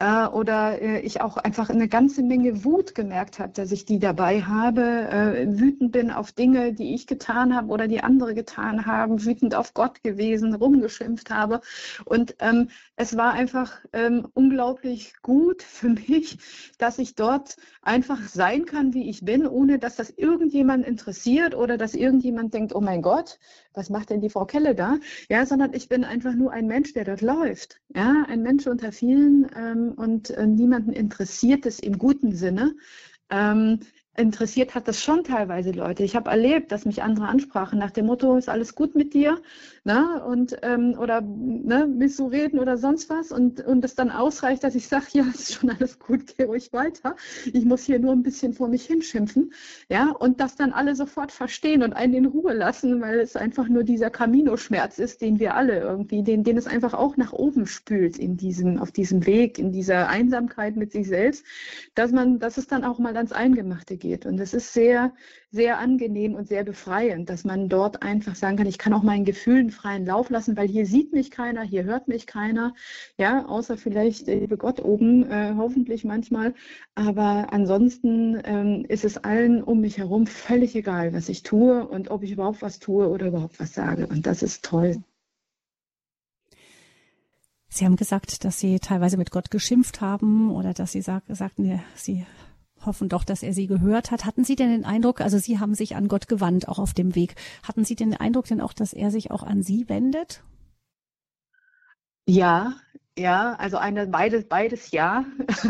äh, oder äh, ich auch einfach eine ganze Menge Wut gemerkt habe, dass ich die dabei habe, äh, wütend bin auf Dinge, die ich getan habe oder die andere getan haben, wütend auf Gott gewesen, rumgeschimpft habe. Und ähm, es war einfach ähm, unglaublich gut für mich, dass ich dort einfach sein kann, wie ich bin, ohne dass das irgendjemand interessiert oder dass irgendjemand denkt, oh mein Gott, was macht denn die Frau Kelle da? Ja, sondern ich bin einfach nur ein Mensch, der dort läuft. Ja, ein Mensch unter vielen ähm, und äh, niemanden interessiert es im guten Sinne. Ähm, interessiert hat das schon teilweise Leute. Ich habe erlebt, dass mich andere ansprachen nach dem Motto, ist alles gut mit dir? Ne? Und, ähm, oder ne, willst du reden oder sonst was? Und, und das dann ausreicht, dass ich sage, [laughs] ja, ist schon alles gut, geh ruhig weiter. Ich muss hier nur ein bisschen vor mich hinschimpfen. Ja, und das dann alle sofort verstehen und einen in Ruhe lassen, weil es einfach nur dieser Camino-Schmerz ist, den wir alle irgendwie, den, den es einfach auch nach oben spült in diesem, auf diesem Weg, in dieser Einsamkeit mit sich selbst, dass man, dass es dann auch mal ans Eingemachte geht. Und es ist sehr, sehr angenehm und sehr befreiend, dass man dort einfach sagen kann, ich kann auch meinen Gefühlen freien Lauf lassen, weil hier sieht mich keiner, hier hört mich keiner, ja, außer vielleicht der liebe Gott oben, äh, hoffentlich manchmal. Aber ansonsten ähm, ist es allen um mich herum völlig egal, was ich tue und ob ich überhaupt was tue oder überhaupt was sage. Und das ist toll. Sie haben gesagt, dass Sie teilweise mit Gott geschimpft haben oder dass Sie sag, sagten, Sie hoffen doch, dass er sie gehört hat. Hatten Sie denn den Eindruck, also Sie haben sich an Gott gewandt, auch auf dem Weg. Hatten Sie den Eindruck denn auch, dass er sich auch an Sie wendet? Ja, ja, also eine, beides, beides ja. [laughs]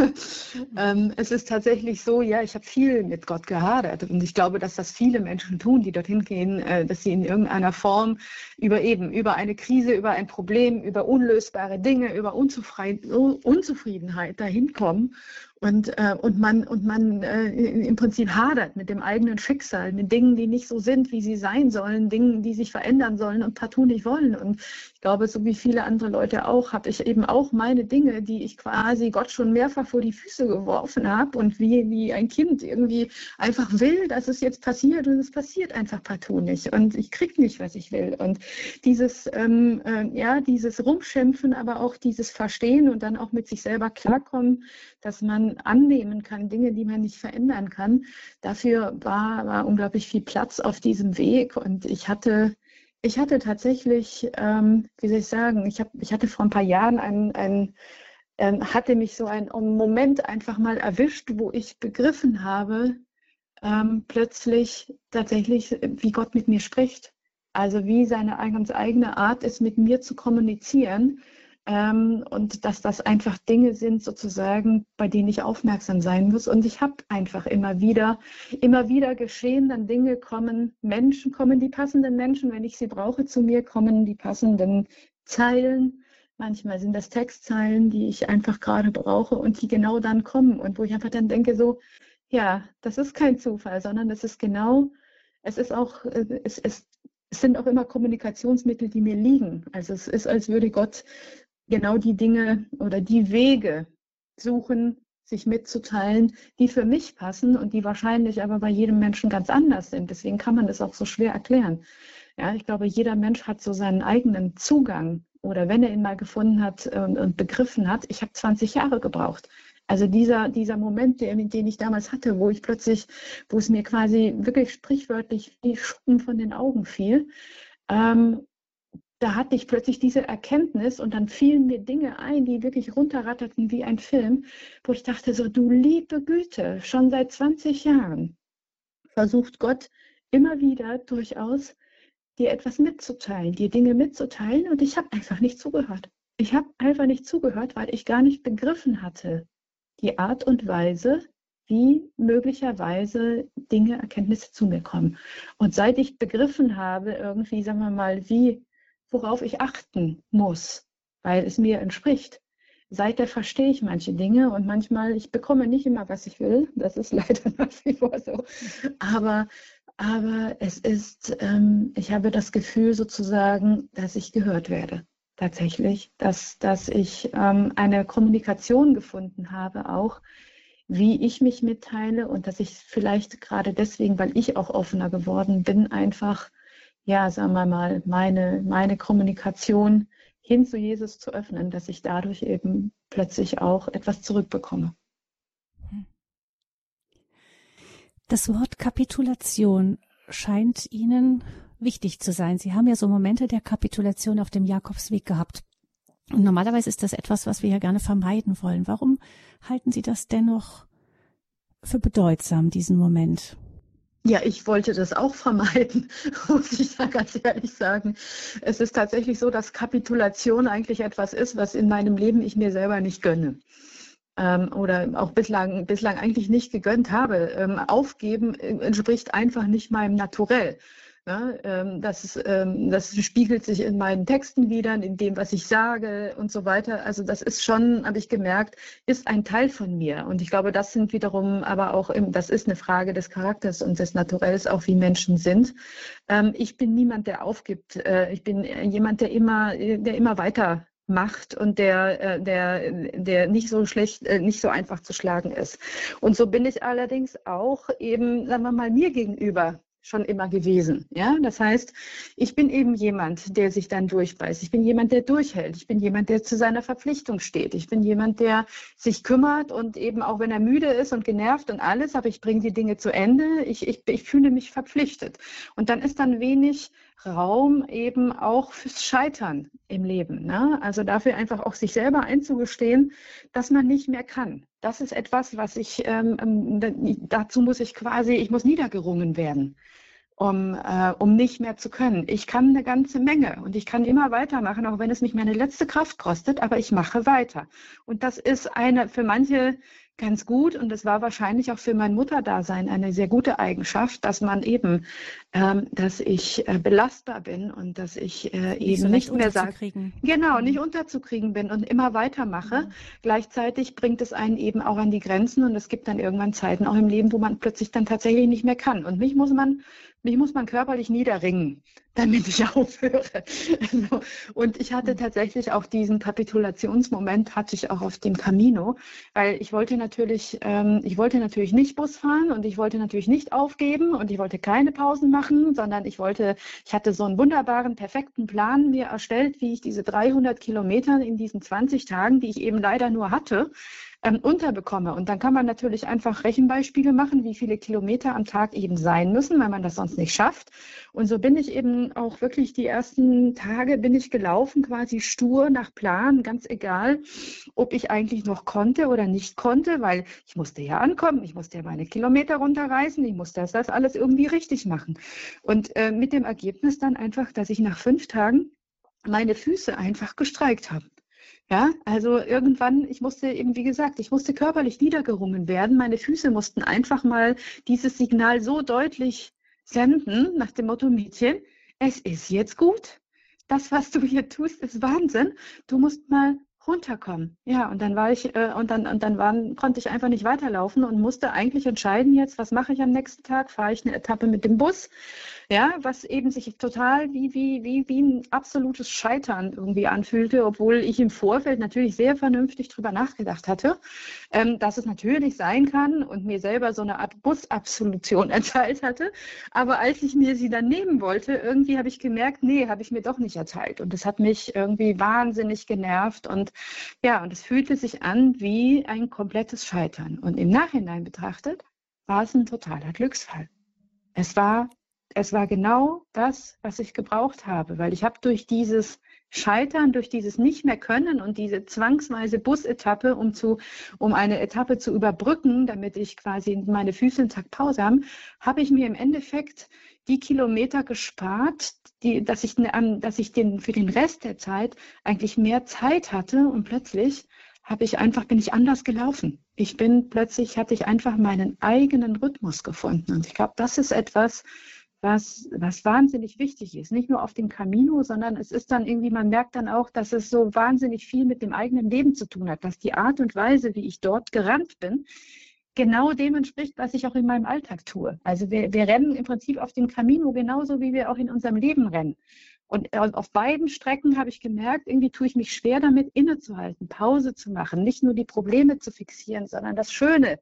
ähm, es ist tatsächlich so, ja, ich habe viel mit Gott gehadert und ich glaube, dass das viele Menschen tun, die dorthin gehen, äh, dass sie in irgendeiner Form über eben, über eine Krise, über ein Problem, über unlösbare Dinge, über Unzufriedenheit dahin kommen und, äh, und man, und man äh, im Prinzip hadert mit dem eigenen Schicksal, mit Dingen, die nicht so sind, wie sie sein sollen, Dingen, die sich verändern sollen und partout nicht wollen. Und ich glaube, so wie viele andere Leute auch, habe ich eben auch meine Dinge, die ich quasi Gott schon mehrfach vor die Füße geworfen habe und wie, wie ein Kind irgendwie einfach will, dass es jetzt passiert und es passiert einfach partout nicht. Und ich kriege nicht, was ich will. Und dieses, ähm, äh, ja, dieses Rumschimpfen, aber auch dieses Verstehen und dann auch mit sich selber klarkommen, dass man annehmen kann, Dinge, die man nicht verändern kann. Dafür war, war unglaublich viel Platz auf diesem Weg und ich hatte ich hatte tatsächlich, ähm, wie soll ich sagen, ich, hab, ich hatte vor ein paar Jahren einen, einen ähm, hatte mich so ein Moment einfach mal erwischt, wo ich begriffen habe, ähm, plötzlich tatsächlich, wie Gott mit mir spricht. Also wie seine ganz eigene Art ist, mit mir zu kommunizieren. Ähm, und dass das einfach Dinge sind sozusagen, bei denen ich aufmerksam sein muss. Und ich habe einfach immer wieder, immer wieder geschehen, dann Dinge kommen, Menschen kommen, die passenden Menschen, wenn ich sie brauche, zu mir kommen die passenden Zeilen. Manchmal sind das Textzeilen, die ich einfach gerade brauche und die genau dann kommen und wo ich einfach dann denke so, ja, das ist kein Zufall, sondern es ist genau, es ist auch, äh, es, es, es sind auch immer Kommunikationsmittel, die mir liegen. Also es ist, als würde Gott genau die Dinge oder die Wege suchen, sich mitzuteilen, die für mich passen und die wahrscheinlich aber bei jedem Menschen ganz anders sind. Deswegen kann man das auch so schwer erklären. Ja, ich glaube, jeder Mensch hat so seinen eigenen Zugang oder wenn er ihn mal gefunden hat und, und begriffen hat. Ich habe 20 Jahre gebraucht. Also dieser, dieser Moment, den, den ich damals hatte, wo ich plötzlich, wo es mir quasi wirklich sprichwörtlich wie Schuppen von den Augen fiel, ähm, da hatte ich plötzlich diese Erkenntnis und dann fielen mir Dinge ein, die wirklich runterratterten wie ein Film, wo ich dachte so, du liebe Güte, schon seit 20 Jahren versucht Gott immer wieder durchaus dir etwas mitzuteilen, dir Dinge mitzuteilen und ich habe einfach nicht zugehört. Ich habe einfach nicht zugehört, weil ich gar nicht begriffen hatte, die Art und Weise, wie möglicherweise Dinge, Erkenntnisse zu mir kommen. Und seit ich begriffen habe, irgendwie, sagen wir mal, wie worauf ich achten muss, weil es mir entspricht. Seither verstehe ich manche Dinge und manchmal, ich bekomme nicht immer, was ich will. Das ist [laughs] leider nach wie vor so. Aber, aber es ist, ähm, ich habe das Gefühl sozusagen, dass ich gehört werde. tatsächlich, dass, dass ich ähm, eine Kommunikation gefunden habe, auch wie ich mich mitteile und dass ich vielleicht gerade deswegen, weil ich auch offener geworden bin, einfach, ja, sagen wir mal, meine, meine Kommunikation hin zu Jesus zu öffnen, dass ich dadurch eben plötzlich auch etwas zurückbekomme. Das Wort Kapitulation scheint Ihnen wichtig zu sein. Sie haben ja so Momente der Kapitulation auf dem Jakobsweg gehabt. Und normalerweise ist das etwas, was wir ja gerne vermeiden wollen. Warum halten Sie das dennoch für bedeutsam, diesen Moment? Ja, ich wollte das auch vermeiden, [laughs] muss ich da ganz ehrlich sagen. Es ist tatsächlich so, dass Kapitulation eigentlich etwas ist, was in meinem Leben ich mir selber nicht gönne ähm, oder auch bislang, bislang eigentlich nicht gegönnt habe. Ähm, aufgeben äh, entspricht einfach nicht meinem Naturell. Ja, ähm, das, ähm, das spiegelt sich in meinen Texten wieder, in dem, was ich sage und so weiter. Also das ist schon, habe ich gemerkt, ist ein Teil von mir. Und ich glaube, das sind wiederum aber auch, im, das ist eine Frage des Charakters und des Naturells, auch wie Menschen sind. Ähm, ich bin niemand, der aufgibt. Äh, ich bin jemand, der immer, der immer weiter macht und der, äh, der, der nicht so schlecht, äh, nicht so einfach zu schlagen ist. Und so bin ich allerdings auch eben, sagen wir mal, mir gegenüber schon immer gewesen. Ja, das heißt, ich bin eben jemand, der sich dann durchbeißt. Ich bin jemand, der durchhält. Ich bin jemand, der zu seiner Verpflichtung steht. Ich bin jemand, der sich kümmert und eben auch wenn er müde ist und genervt und alles, aber ich bringe die Dinge zu Ende. Ich, ich, ich fühle mich verpflichtet. Und dann ist dann wenig Raum eben auch fürs Scheitern im Leben. Ne? Also dafür einfach auch sich selber einzugestehen, dass man nicht mehr kann. Das ist etwas, was ich, ähm, ähm dazu muss ich quasi, ich muss niedergerungen werden, um, äh, um nicht mehr zu können. Ich kann eine ganze Menge und ich kann immer weitermachen, auch wenn es mich meine letzte Kraft kostet, aber ich mache weiter. Und das ist eine für manche ganz gut und es war wahrscheinlich auch für mein Mutterdasein eine sehr gute Eigenschaft, dass man eben, ähm, dass ich äh, belastbar bin und dass ich äh, eben so nicht mehr sage, genau, nicht mhm. unterzukriegen bin und immer weitermache. Mhm. Gleichzeitig bringt es einen eben auch an die Grenzen und es gibt dann irgendwann Zeiten auch im Leben, wo man plötzlich dann tatsächlich nicht mehr kann. Und mich muss man mich muss man körperlich niederringen, damit ich [laughs] aufhöre. Also, und ich hatte tatsächlich auch diesen Kapitulationsmoment, hatte ich auch auf dem Camino, weil ich wollte natürlich, ähm, ich wollte natürlich nicht Bus fahren und ich wollte natürlich nicht aufgeben und ich wollte keine Pausen machen, sondern ich wollte, ich hatte so einen wunderbaren, perfekten Plan mir erstellt, wie ich diese 300 Kilometer in diesen 20 Tagen, die ich eben leider nur hatte, ähm, unterbekomme. Und dann kann man natürlich einfach Rechenbeispiele machen, wie viele Kilometer am Tag eben sein müssen, weil man das sonst nicht schafft. Und so bin ich eben auch wirklich die ersten Tage bin ich gelaufen, quasi stur nach Plan, ganz egal, ob ich eigentlich noch konnte oder nicht konnte, weil ich musste ja ankommen, ich musste ja meine Kilometer runterreißen, ich musste das, das alles irgendwie richtig machen. Und äh, mit dem Ergebnis dann einfach, dass ich nach fünf Tagen meine Füße einfach gestreikt habe. Ja, also irgendwann, ich musste eben, wie gesagt, ich musste körperlich niedergerungen werden. Meine Füße mussten einfach mal dieses Signal so deutlich senden, nach dem Motto, Mädchen, es ist jetzt gut. Das, was du hier tust, ist Wahnsinn. Du musst mal runterkommen. Ja, und dann war ich, äh, und dann, und dann waren, konnte ich einfach nicht weiterlaufen und musste eigentlich entscheiden jetzt, was mache ich am nächsten Tag? Fahre ich eine Etappe mit dem Bus? Ja, was eben sich total wie, wie, wie, wie ein absolutes Scheitern irgendwie anfühlte, obwohl ich im Vorfeld natürlich sehr vernünftig drüber nachgedacht hatte, ähm, dass es natürlich sein kann und mir selber so eine Art Busabsolution [laughs] erteilt hatte. Aber als ich mir sie dann nehmen wollte, irgendwie habe ich gemerkt, nee, habe ich mir doch nicht erteilt. Und das hat mich irgendwie wahnsinnig genervt und ja, und es fühlte sich an wie ein komplettes Scheitern. Und im Nachhinein betrachtet war es ein totaler Glücksfall. Es war, es war genau das, was ich gebraucht habe, weil ich habe durch dieses Scheitern, durch dieses nicht mehr können und diese zwangsweise Busetappe, um zu, um eine Etappe zu überbrücken, damit ich quasi meine Füße einen Tag Pause haben, habe ich mir im Endeffekt die Kilometer gespart, die, dass ich, dass ich den, für den Rest der Zeit eigentlich mehr Zeit hatte und plötzlich habe ich einfach, bin ich anders gelaufen. Ich bin plötzlich, hatte ich einfach meinen eigenen Rhythmus gefunden. Und ich glaube, das ist etwas, was, was wahnsinnig wichtig ist. Nicht nur auf dem Camino, sondern es ist dann irgendwie, man merkt dann auch, dass es so wahnsinnig viel mit dem eigenen Leben zu tun hat, dass die Art und Weise, wie ich dort gerannt bin, genau dem entspricht, was ich auch in meinem Alltag tue. Also wir, wir rennen im Prinzip auf dem Camino genauso, wie wir auch in unserem Leben rennen. Und auf beiden Strecken habe ich gemerkt, irgendwie tue ich mich schwer damit, innezuhalten, Pause zu machen, nicht nur die Probleme zu fixieren, sondern das Schöne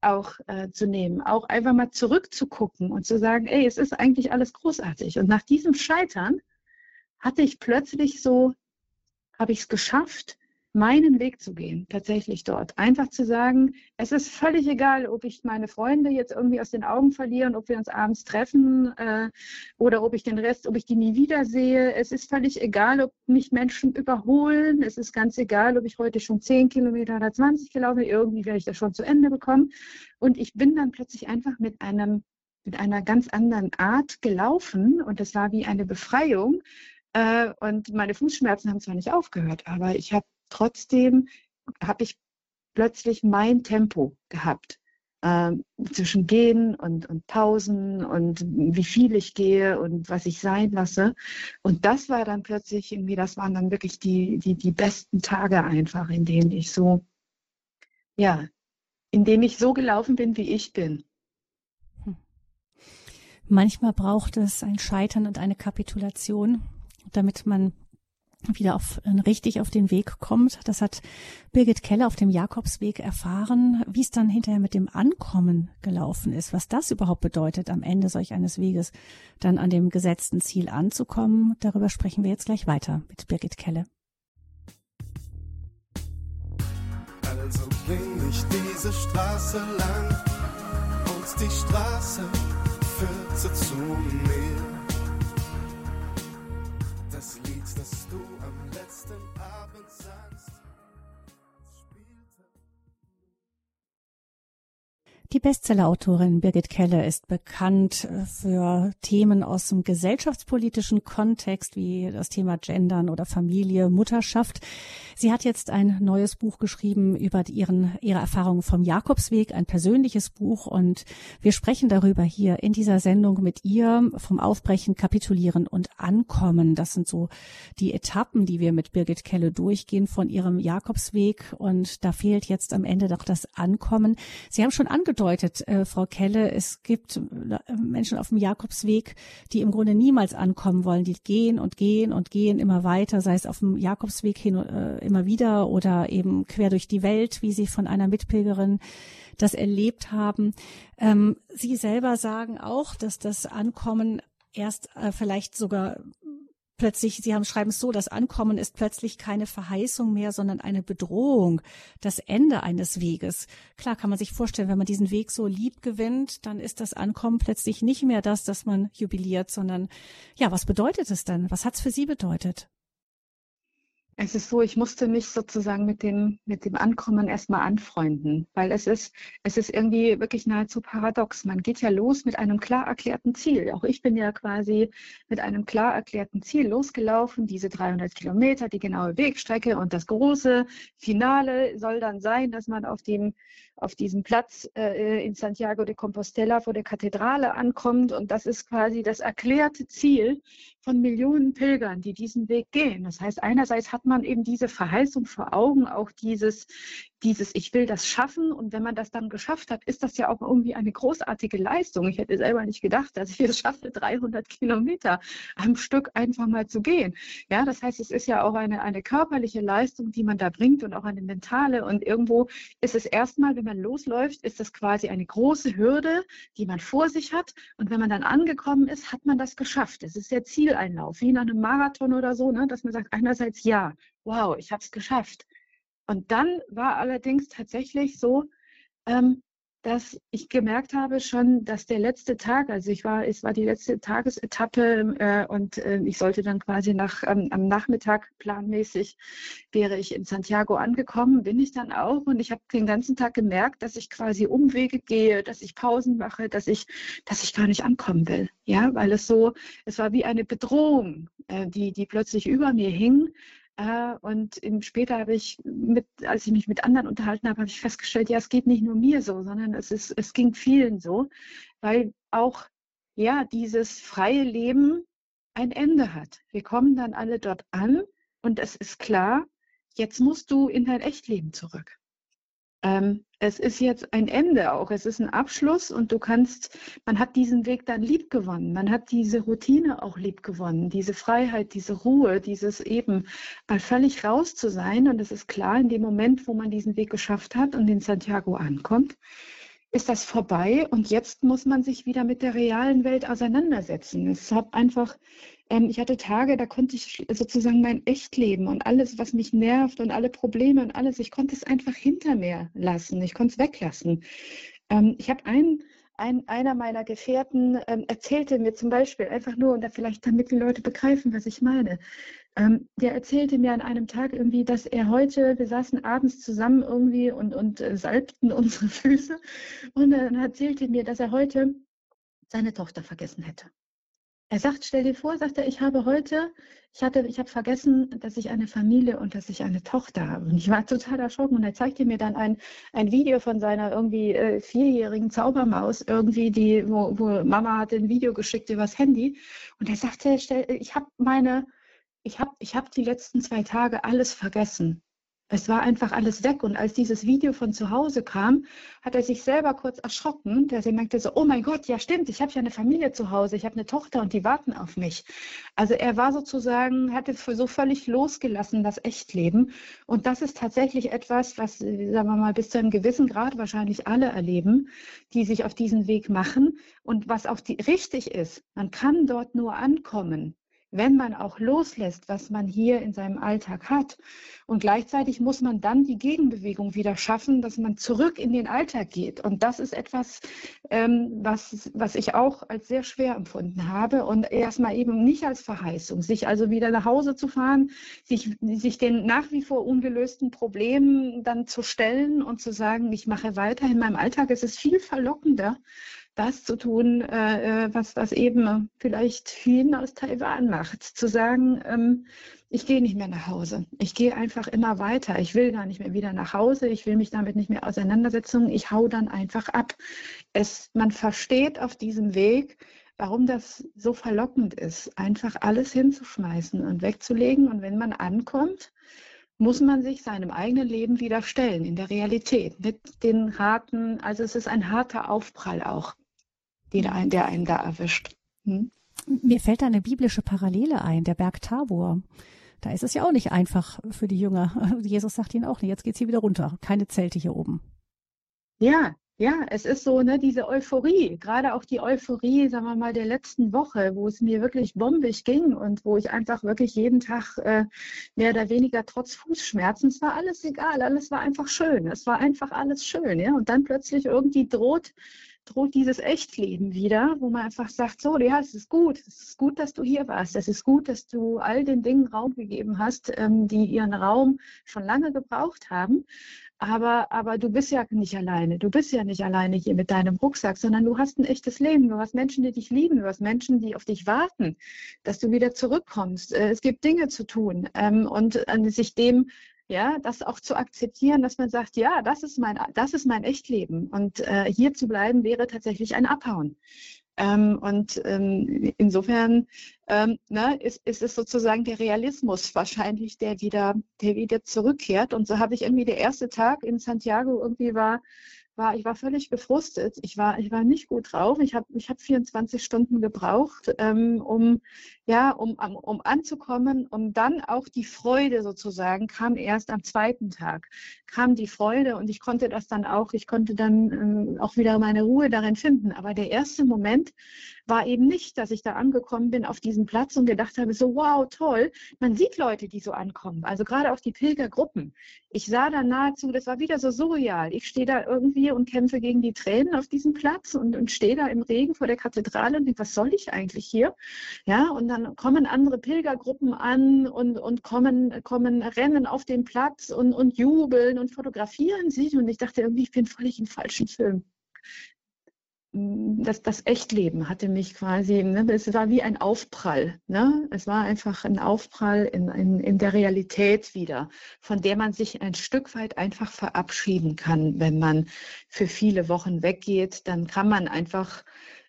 auch äh, zu nehmen, auch einfach mal zurückzugucken und zu sagen, ey, es ist eigentlich alles großartig. Und nach diesem Scheitern hatte ich plötzlich so, habe ich es geschafft, meinen Weg zu gehen, tatsächlich dort. Einfach zu sagen, es ist völlig egal, ob ich meine Freunde jetzt irgendwie aus den Augen verliere und ob wir uns abends treffen äh, oder ob ich den Rest, ob ich die nie wiedersehe. Es ist völlig egal, ob mich Menschen überholen. Es ist ganz egal, ob ich heute schon 10 Kilometer oder 20 gelaufen bin. Irgendwie werde ich das schon zu Ende bekommen. Und ich bin dann plötzlich einfach mit einem mit einer ganz anderen Art gelaufen und das war wie eine Befreiung. Äh, und meine Fußschmerzen haben zwar nicht aufgehört, aber ich habe trotzdem habe ich plötzlich mein Tempo gehabt. Ähm, zwischen Gehen und, und Pausen und wie viel ich gehe und was ich sein lasse. Und das war dann plötzlich irgendwie, das waren dann wirklich die, die, die besten Tage einfach, in denen ich so, ja, in denen ich so gelaufen bin, wie ich bin. Hm. Manchmal braucht es ein Scheitern und eine Kapitulation, damit man wieder auf, äh, richtig auf den Weg kommt. Das hat Birgit Keller auf dem Jakobsweg erfahren, wie es dann hinterher mit dem Ankommen gelaufen ist, was das überhaupt bedeutet, am Ende solch eines Weges dann an dem gesetzten Ziel anzukommen. Darüber sprechen wir jetzt gleich weiter mit Birgit Kelle. Also ging ich diese Straße lang und die Straße führte zu mir. Die Bestsellerautorin Birgit Keller ist bekannt äh, für Themen aus dem gesellschaftspolitischen Kontext wie das Thema Gendern oder Familie, Mutterschaft. Sie hat jetzt ein neues Buch geschrieben über ihren, ihre Erfahrungen vom Jakobsweg, ein persönliches Buch. Und wir sprechen darüber hier in dieser Sendung mit ihr vom Aufbrechen, Kapitulieren und Ankommen. Das sind so die Etappen, die wir mit Birgit Kelle durchgehen von ihrem Jakobsweg. Und da fehlt jetzt am Ende doch das Ankommen. Sie haben schon angedeutet, äh, Frau Kelle, es gibt äh, Menschen auf dem Jakobsweg, die im Grunde niemals ankommen wollen. Die gehen und gehen und gehen immer weiter, sei es auf dem Jakobsweg hin äh, immer wieder oder eben quer durch die Welt, wie Sie von einer Mitpilgerin das erlebt haben. Ähm, Sie selber sagen auch, dass das Ankommen erst äh, vielleicht sogar plötzlich, Sie haben schreiben es so, das Ankommen ist plötzlich keine Verheißung mehr, sondern eine Bedrohung, das Ende eines Weges. Klar kann man sich vorstellen, wenn man diesen Weg so lieb gewinnt, dann ist das Ankommen plötzlich nicht mehr das, dass man jubiliert, sondern ja, was bedeutet es dann? Was hat es für Sie bedeutet? Es ist so, ich musste mich sozusagen mit dem, mit dem Ankommen erstmal anfreunden, weil es ist, es ist irgendwie wirklich nahezu paradox. Man geht ja los mit einem klar erklärten Ziel. Auch ich bin ja quasi mit einem klar erklärten Ziel losgelaufen, diese 300 Kilometer, die genaue Wegstrecke und das große Finale soll dann sein, dass man auf dem auf diesem Platz äh, in Santiago de Compostela vor der Kathedrale ankommt. Und das ist quasi das erklärte Ziel von Millionen Pilgern, die diesen Weg gehen. Das heißt, einerseits hat man eben diese Verheißung vor Augen, auch dieses, dieses Ich will das schaffen. Und wenn man das dann geschafft hat, ist das ja auch irgendwie eine großartige Leistung. Ich hätte selber nicht gedacht, dass ich es schaffe, 300 Kilometer am Stück einfach mal zu gehen. Ja, das heißt, es ist ja auch eine, eine körperliche Leistung, die man da bringt und auch eine mentale. Und irgendwo ist es erstmal, wenn man losläuft, ist das quasi eine große Hürde, die man vor sich hat. Und wenn man dann angekommen ist, hat man das geschafft. Es ist Zieleinlauf, wie in einem Marathon oder so, ne? dass man sagt, einerseits ja, wow, ich habe es geschafft. Und dann war allerdings tatsächlich so, ähm, dass ich gemerkt habe schon, dass der letzte Tag, also ich war, es war die letzte Tagesetappe äh, und äh, ich sollte dann quasi nach, ähm, am Nachmittag planmäßig wäre ich in Santiago angekommen, bin ich dann auch. Und ich habe den ganzen Tag gemerkt, dass ich quasi Umwege gehe, dass ich Pausen mache, dass ich, dass ich gar nicht ankommen will, ja, weil es so, es war wie eine Bedrohung, äh, die, die plötzlich über mir hing und später habe ich, mit, als ich mich mit anderen unterhalten habe, habe ich festgestellt, ja, es geht nicht nur mir so, sondern es, ist, es ging vielen so, weil auch ja dieses freie Leben ein Ende hat. Wir kommen dann alle dort an und es ist klar, jetzt musst du in dein Echtleben zurück. Ähm, es ist jetzt ein Ende auch, es ist ein Abschluss und du kannst, man hat diesen Weg dann lieb gewonnen, man hat diese Routine auch lieb gewonnen, diese Freiheit, diese Ruhe, dieses eben mal völlig raus zu sein. Und es ist klar, in dem Moment, wo man diesen Weg geschafft hat und in Santiago ankommt, ist das vorbei. Und jetzt muss man sich wieder mit der realen Welt auseinandersetzen. Es hat einfach ähm, ich hatte Tage, da konnte ich sozusagen mein Echtleben und alles, was mich nervt und alle Probleme und alles, ich konnte es einfach hinter mir lassen. Ich konnte es weglassen. Ähm, ich habe einen, ein, einer meiner Gefährten ähm, erzählte mir zum Beispiel einfach nur, und da vielleicht damit die Leute begreifen, was ich meine. Ähm, der erzählte mir an einem Tag irgendwie, dass er heute, wir saßen abends zusammen irgendwie und, und äh, salbten [laughs] unsere Füße. Und dann erzählte mir, dass er heute seine Tochter vergessen hätte. Er sagt, stell dir vor, sagt er, ich habe heute, ich hatte, ich habe vergessen, dass ich eine Familie und dass ich eine Tochter habe. Und ich war total erschrocken und er zeigte mir dann ein, ein Video von seiner irgendwie äh, vierjährigen Zaubermaus, irgendwie, die, wo, wo Mama hat ein Video geschickt übers Handy. Und er sagte, stell, ich habe meine, ich habe ich hab die letzten zwei Tage alles vergessen. Es war einfach alles weg. Und als dieses Video von zu Hause kam, hat er sich selber kurz erschrocken, dass er merkte so, oh mein Gott, ja stimmt, ich habe ja eine Familie zu Hause, ich habe eine Tochter und die warten auf mich. Also er war sozusagen, hatte so völlig losgelassen das Echtleben. Und das ist tatsächlich etwas, was, sagen wir mal, bis zu einem gewissen Grad wahrscheinlich alle erleben, die sich auf diesen Weg machen. Und was auch die, richtig ist, man kann dort nur ankommen, wenn man auch loslässt, was man hier in seinem Alltag hat. Und gleichzeitig muss man dann die Gegenbewegung wieder schaffen, dass man zurück in den Alltag geht. Und das ist etwas, ähm, was, was ich auch als sehr schwer empfunden habe. Und erstmal eben nicht als Verheißung, sich also wieder nach Hause zu fahren, sich, sich den nach wie vor ungelösten Problemen dann zu stellen und zu sagen, ich mache weiter in meinem Alltag. Es ist viel verlockender, das zu tun, äh, äh, was, was eben vielleicht Hühn aus Taiwan macht. Zu sagen, ähm, ich gehe nicht mehr nach Hause. Ich gehe einfach immer weiter. Ich will gar nicht mehr wieder nach Hause. Ich will mich damit nicht mehr auseinandersetzen. Ich hau dann einfach ab. Es, man versteht auf diesem Weg, warum das so verlockend ist, einfach alles hinzuschmeißen und wegzulegen. Und wenn man ankommt, muss man sich seinem eigenen Leben wieder stellen, in der Realität, mit den harten, also es ist ein harter Aufprall auch die der, der einen da erwischt. Hm? Mir fällt da eine biblische Parallele ein, der Berg Tabor. Da ist es ja auch nicht einfach für die Jünger. [laughs] Jesus sagt ihnen auch, jetzt geht's hier wieder runter. Keine Zelte hier oben. Ja, ja, es ist so, ne, diese Euphorie, gerade auch die Euphorie, sagen wir mal, der letzten Woche, wo es mir wirklich bombig ging und wo ich einfach wirklich jeden Tag äh, mehr oder weniger trotz Fußschmerzen, es war alles egal, alles war einfach schön, es war einfach alles schön, ja, und dann plötzlich irgendwie droht droht dieses Echtleben wieder, wo man einfach sagt, so, ja, es ist gut, es ist gut, dass du hier warst, es ist gut, dass du all den Dingen Raum gegeben hast, ähm, die ihren Raum schon lange gebraucht haben. Aber, aber du bist ja nicht alleine. Du bist ja nicht alleine hier mit deinem Rucksack, sondern du hast ein echtes Leben. Du hast Menschen, die dich lieben. Du hast Menschen, die auf dich warten, dass du wieder zurückkommst. Äh, es gibt Dinge zu tun. Ähm, und sich dem ja, das auch zu akzeptieren, dass man sagt, ja, das ist mein, das ist mein Echtleben und äh, hier zu bleiben wäre tatsächlich ein Abhauen. Ähm, und ähm, insofern ähm, ne, ist, ist es sozusagen der Realismus wahrscheinlich, der wieder, der wieder zurückkehrt. Und so habe ich irgendwie der erste Tag in Santiago irgendwie war, war, ich war völlig gefrustet. Ich war, ich war nicht gut drauf. Ich habe ich hab 24 Stunden gebraucht, ähm, um, ja, um, um anzukommen. Und dann auch die Freude sozusagen kam erst am zweiten Tag. Kam die Freude und ich konnte das dann auch, ich konnte dann ähm, auch wieder meine Ruhe darin finden. Aber der erste Moment war eben nicht, dass ich da angekommen bin auf diesem Platz und gedacht habe, so wow, toll. Man sieht Leute, die so ankommen. Also gerade auch die Pilgergruppen. Ich sah da nahezu, das war wieder so surreal. Ich stehe da irgendwie und kämpfe gegen die Tränen auf diesem Platz und, und stehe da im Regen vor der Kathedrale und denke, was soll ich eigentlich hier? Ja, und dann kommen andere Pilgergruppen an und, und kommen, kommen, rennen auf den Platz und, und jubeln und fotografieren sich. Und ich dachte irgendwie, ich bin völlig im falschen Film das, das Echtleben hatte mich quasi, ne, es war wie ein Aufprall. Ne? Es war einfach ein Aufprall in, in, in der Realität wieder, von der man sich ein Stück weit einfach verabschieden kann. Wenn man für viele Wochen weggeht, dann kann man einfach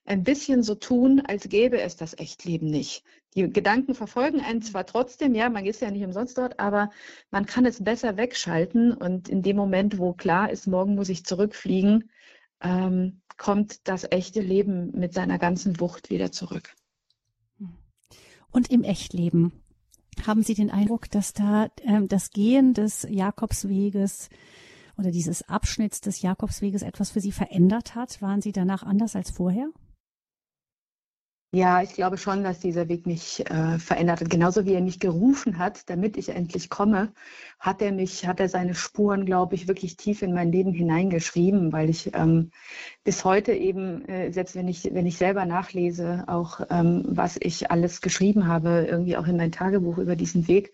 ein bisschen so tun, als gäbe es das Echtleben nicht. Die Gedanken verfolgen einen zwar trotzdem, ja, man ist ja nicht umsonst dort, aber man kann es besser wegschalten und in dem Moment, wo klar ist, morgen muss ich zurückfliegen, ähm, kommt das echte Leben mit seiner ganzen Wucht wieder zurück. Und im Echtleben haben Sie den Eindruck, dass da ähm, das Gehen des Jakobsweges oder dieses Abschnitts des Jakobsweges etwas für Sie verändert hat? Waren Sie danach anders als vorher? Ja, ich glaube schon, dass dieser Weg mich äh, verändert hat. Genauso wie er mich gerufen hat, damit ich endlich komme, hat er mich, hat er seine Spuren, glaube ich, wirklich tief in mein Leben hineingeschrieben, weil ich ähm, bis heute eben, äh, selbst wenn ich, wenn ich selber nachlese, auch ähm, was ich alles geschrieben habe, irgendwie auch in mein Tagebuch über diesen Weg,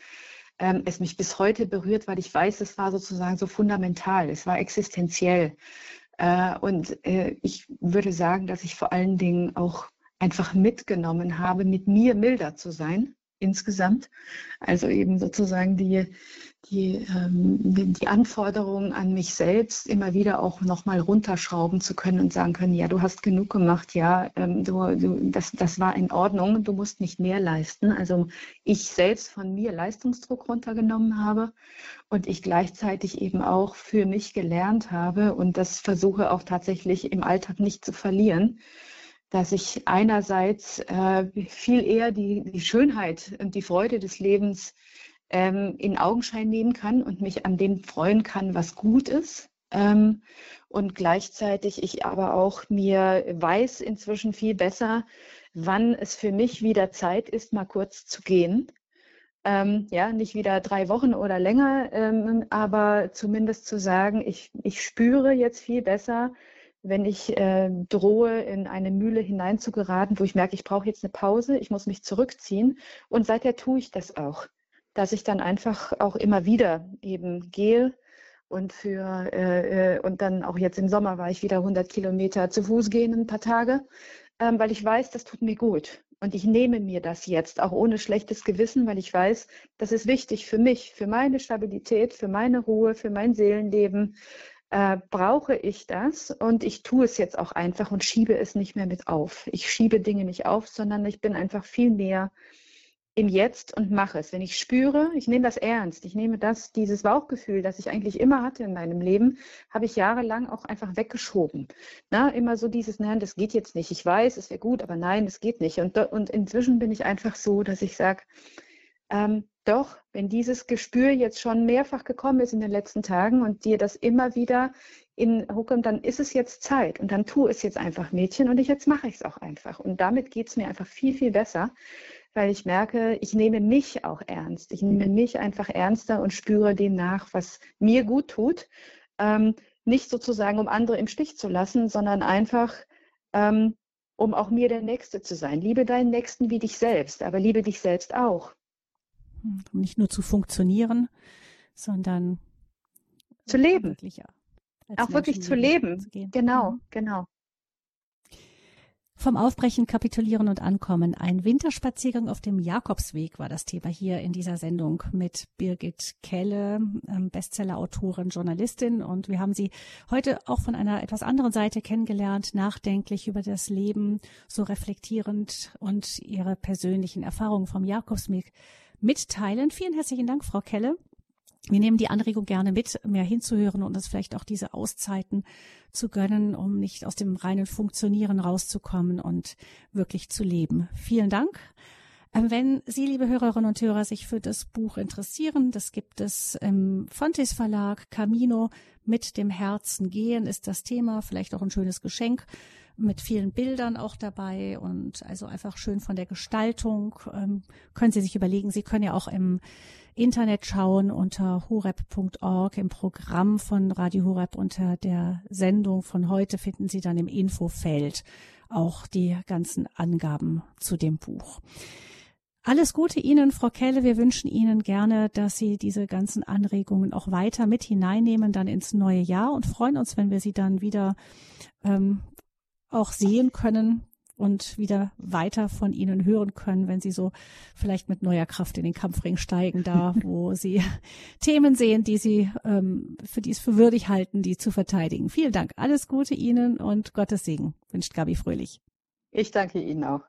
ähm, es mich bis heute berührt, weil ich weiß, es war sozusagen so fundamental, es war existenziell. Äh, und äh, ich würde sagen, dass ich vor allen Dingen auch einfach mitgenommen habe, mit mir milder zu sein insgesamt. Also eben sozusagen die, die, ähm, die Anforderungen an mich selbst immer wieder auch nochmal runterschrauben zu können und sagen können, ja, du hast genug gemacht, ja, ähm, du, du, das, das war in Ordnung, du musst nicht mehr leisten. Also ich selbst von mir Leistungsdruck runtergenommen habe und ich gleichzeitig eben auch für mich gelernt habe und das versuche auch tatsächlich im Alltag nicht zu verlieren dass ich einerseits äh, viel eher die, die Schönheit und die Freude des Lebens ähm, in Augenschein nehmen kann und mich an dem freuen kann, was gut ist. Ähm, und gleichzeitig ich aber auch mir weiß inzwischen viel besser, wann es für mich wieder Zeit ist, mal kurz zu gehen. Ähm, ja, nicht wieder drei Wochen oder länger, ähm, aber zumindest zu sagen, ich, ich spüre jetzt viel besser, wenn ich äh, drohe, in eine Mühle hineinzugeraten, wo ich merke, ich brauche jetzt eine Pause, ich muss mich zurückziehen. Und seither tue ich das auch, dass ich dann einfach auch immer wieder eben gehe und für äh, äh und dann auch jetzt im Sommer war ich wieder 100 Kilometer zu Fuß gehen ein paar Tage, ähm, weil ich weiß, das tut mir gut. Und ich nehme mir das jetzt, auch ohne schlechtes Gewissen, weil ich weiß, das ist wichtig für mich, für meine Stabilität, für meine Ruhe, für mein Seelenleben, äh, brauche ich das und ich tue es jetzt auch einfach und schiebe es nicht mehr mit auf. Ich schiebe Dinge nicht auf, sondern ich bin einfach viel mehr im Jetzt und mache es. Wenn ich spüre, ich nehme das ernst, ich nehme das, dieses Bauchgefühl, das ich eigentlich immer hatte in meinem Leben, habe ich jahrelang auch einfach weggeschoben. Na, immer so dieses, nein, das geht jetzt nicht. Ich weiß, es wäre gut, aber nein, es geht nicht. Und, und inzwischen bin ich einfach so, dass ich sage, ähm, doch, wenn dieses Gespür jetzt schon mehrfach gekommen ist in den letzten Tagen und dir das immer wieder in hochkommt, dann ist es jetzt Zeit und dann tu es jetzt einfach, Mädchen, und ich, jetzt mache ich es auch einfach. Und damit geht es mir einfach viel, viel besser, weil ich merke, ich nehme mich auch ernst. Ich nehme mich einfach ernster und spüre dem nach, was mir gut tut. Ähm, nicht sozusagen, um andere im Stich zu lassen, sondern einfach, ähm, um auch mir der Nächste zu sein. Liebe deinen Nächsten wie dich selbst, aber liebe dich selbst auch um nicht nur zu funktionieren, sondern zu leben. Auch wirklich zu leben. Zu genau, mhm. genau. Vom Aufbrechen, Kapitulieren und Ankommen. Ein Winterspaziergang auf dem Jakobsweg war das Thema hier in dieser Sendung mit Birgit Kelle, ähm, Bestsellerautorin, Journalistin. Und wir haben sie heute auch von einer etwas anderen Seite kennengelernt, nachdenklich über das Leben, so reflektierend und ihre persönlichen Erfahrungen vom Jakobsweg mitteilen. Vielen herzlichen Dank, Frau Kelle. Wir nehmen die Anregung gerne mit, mehr hinzuhören und uns vielleicht auch diese Auszeiten zu gönnen, um nicht aus dem reinen Funktionieren rauszukommen und wirklich zu leben. Vielen Dank. Ähm, wenn Sie, liebe Hörerinnen und Hörer, sich für das Buch interessieren, das gibt es im Fontes Verlag. Camino mit dem Herzen gehen ist das Thema, vielleicht auch ein schönes Geschenk mit vielen Bildern auch dabei und also einfach schön von der Gestaltung. Ähm, können Sie sich überlegen, Sie können ja auch im Internet schauen unter horeb.org im Programm von Radio Horeb unter der Sendung von heute finden Sie dann im Infofeld auch die ganzen Angaben zu dem Buch. Alles Gute Ihnen, Frau Kelle. Wir wünschen Ihnen gerne, dass Sie diese ganzen Anregungen auch weiter mit hineinnehmen dann ins neue Jahr und freuen uns, wenn wir Sie dann wieder ähm, auch sehen können und wieder weiter von ihnen hören können, wenn sie so vielleicht mit neuer Kraft in den Kampfring steigen, da [laughs] wo sie Themen sehen, die sie ähm, für die es für würdig halten, die zu verteidigen. Vielen Dank. Alles Gute Ihnen und Gottes Segen wünscht Gabi Fröhlich. Ich danke Ihnen auch.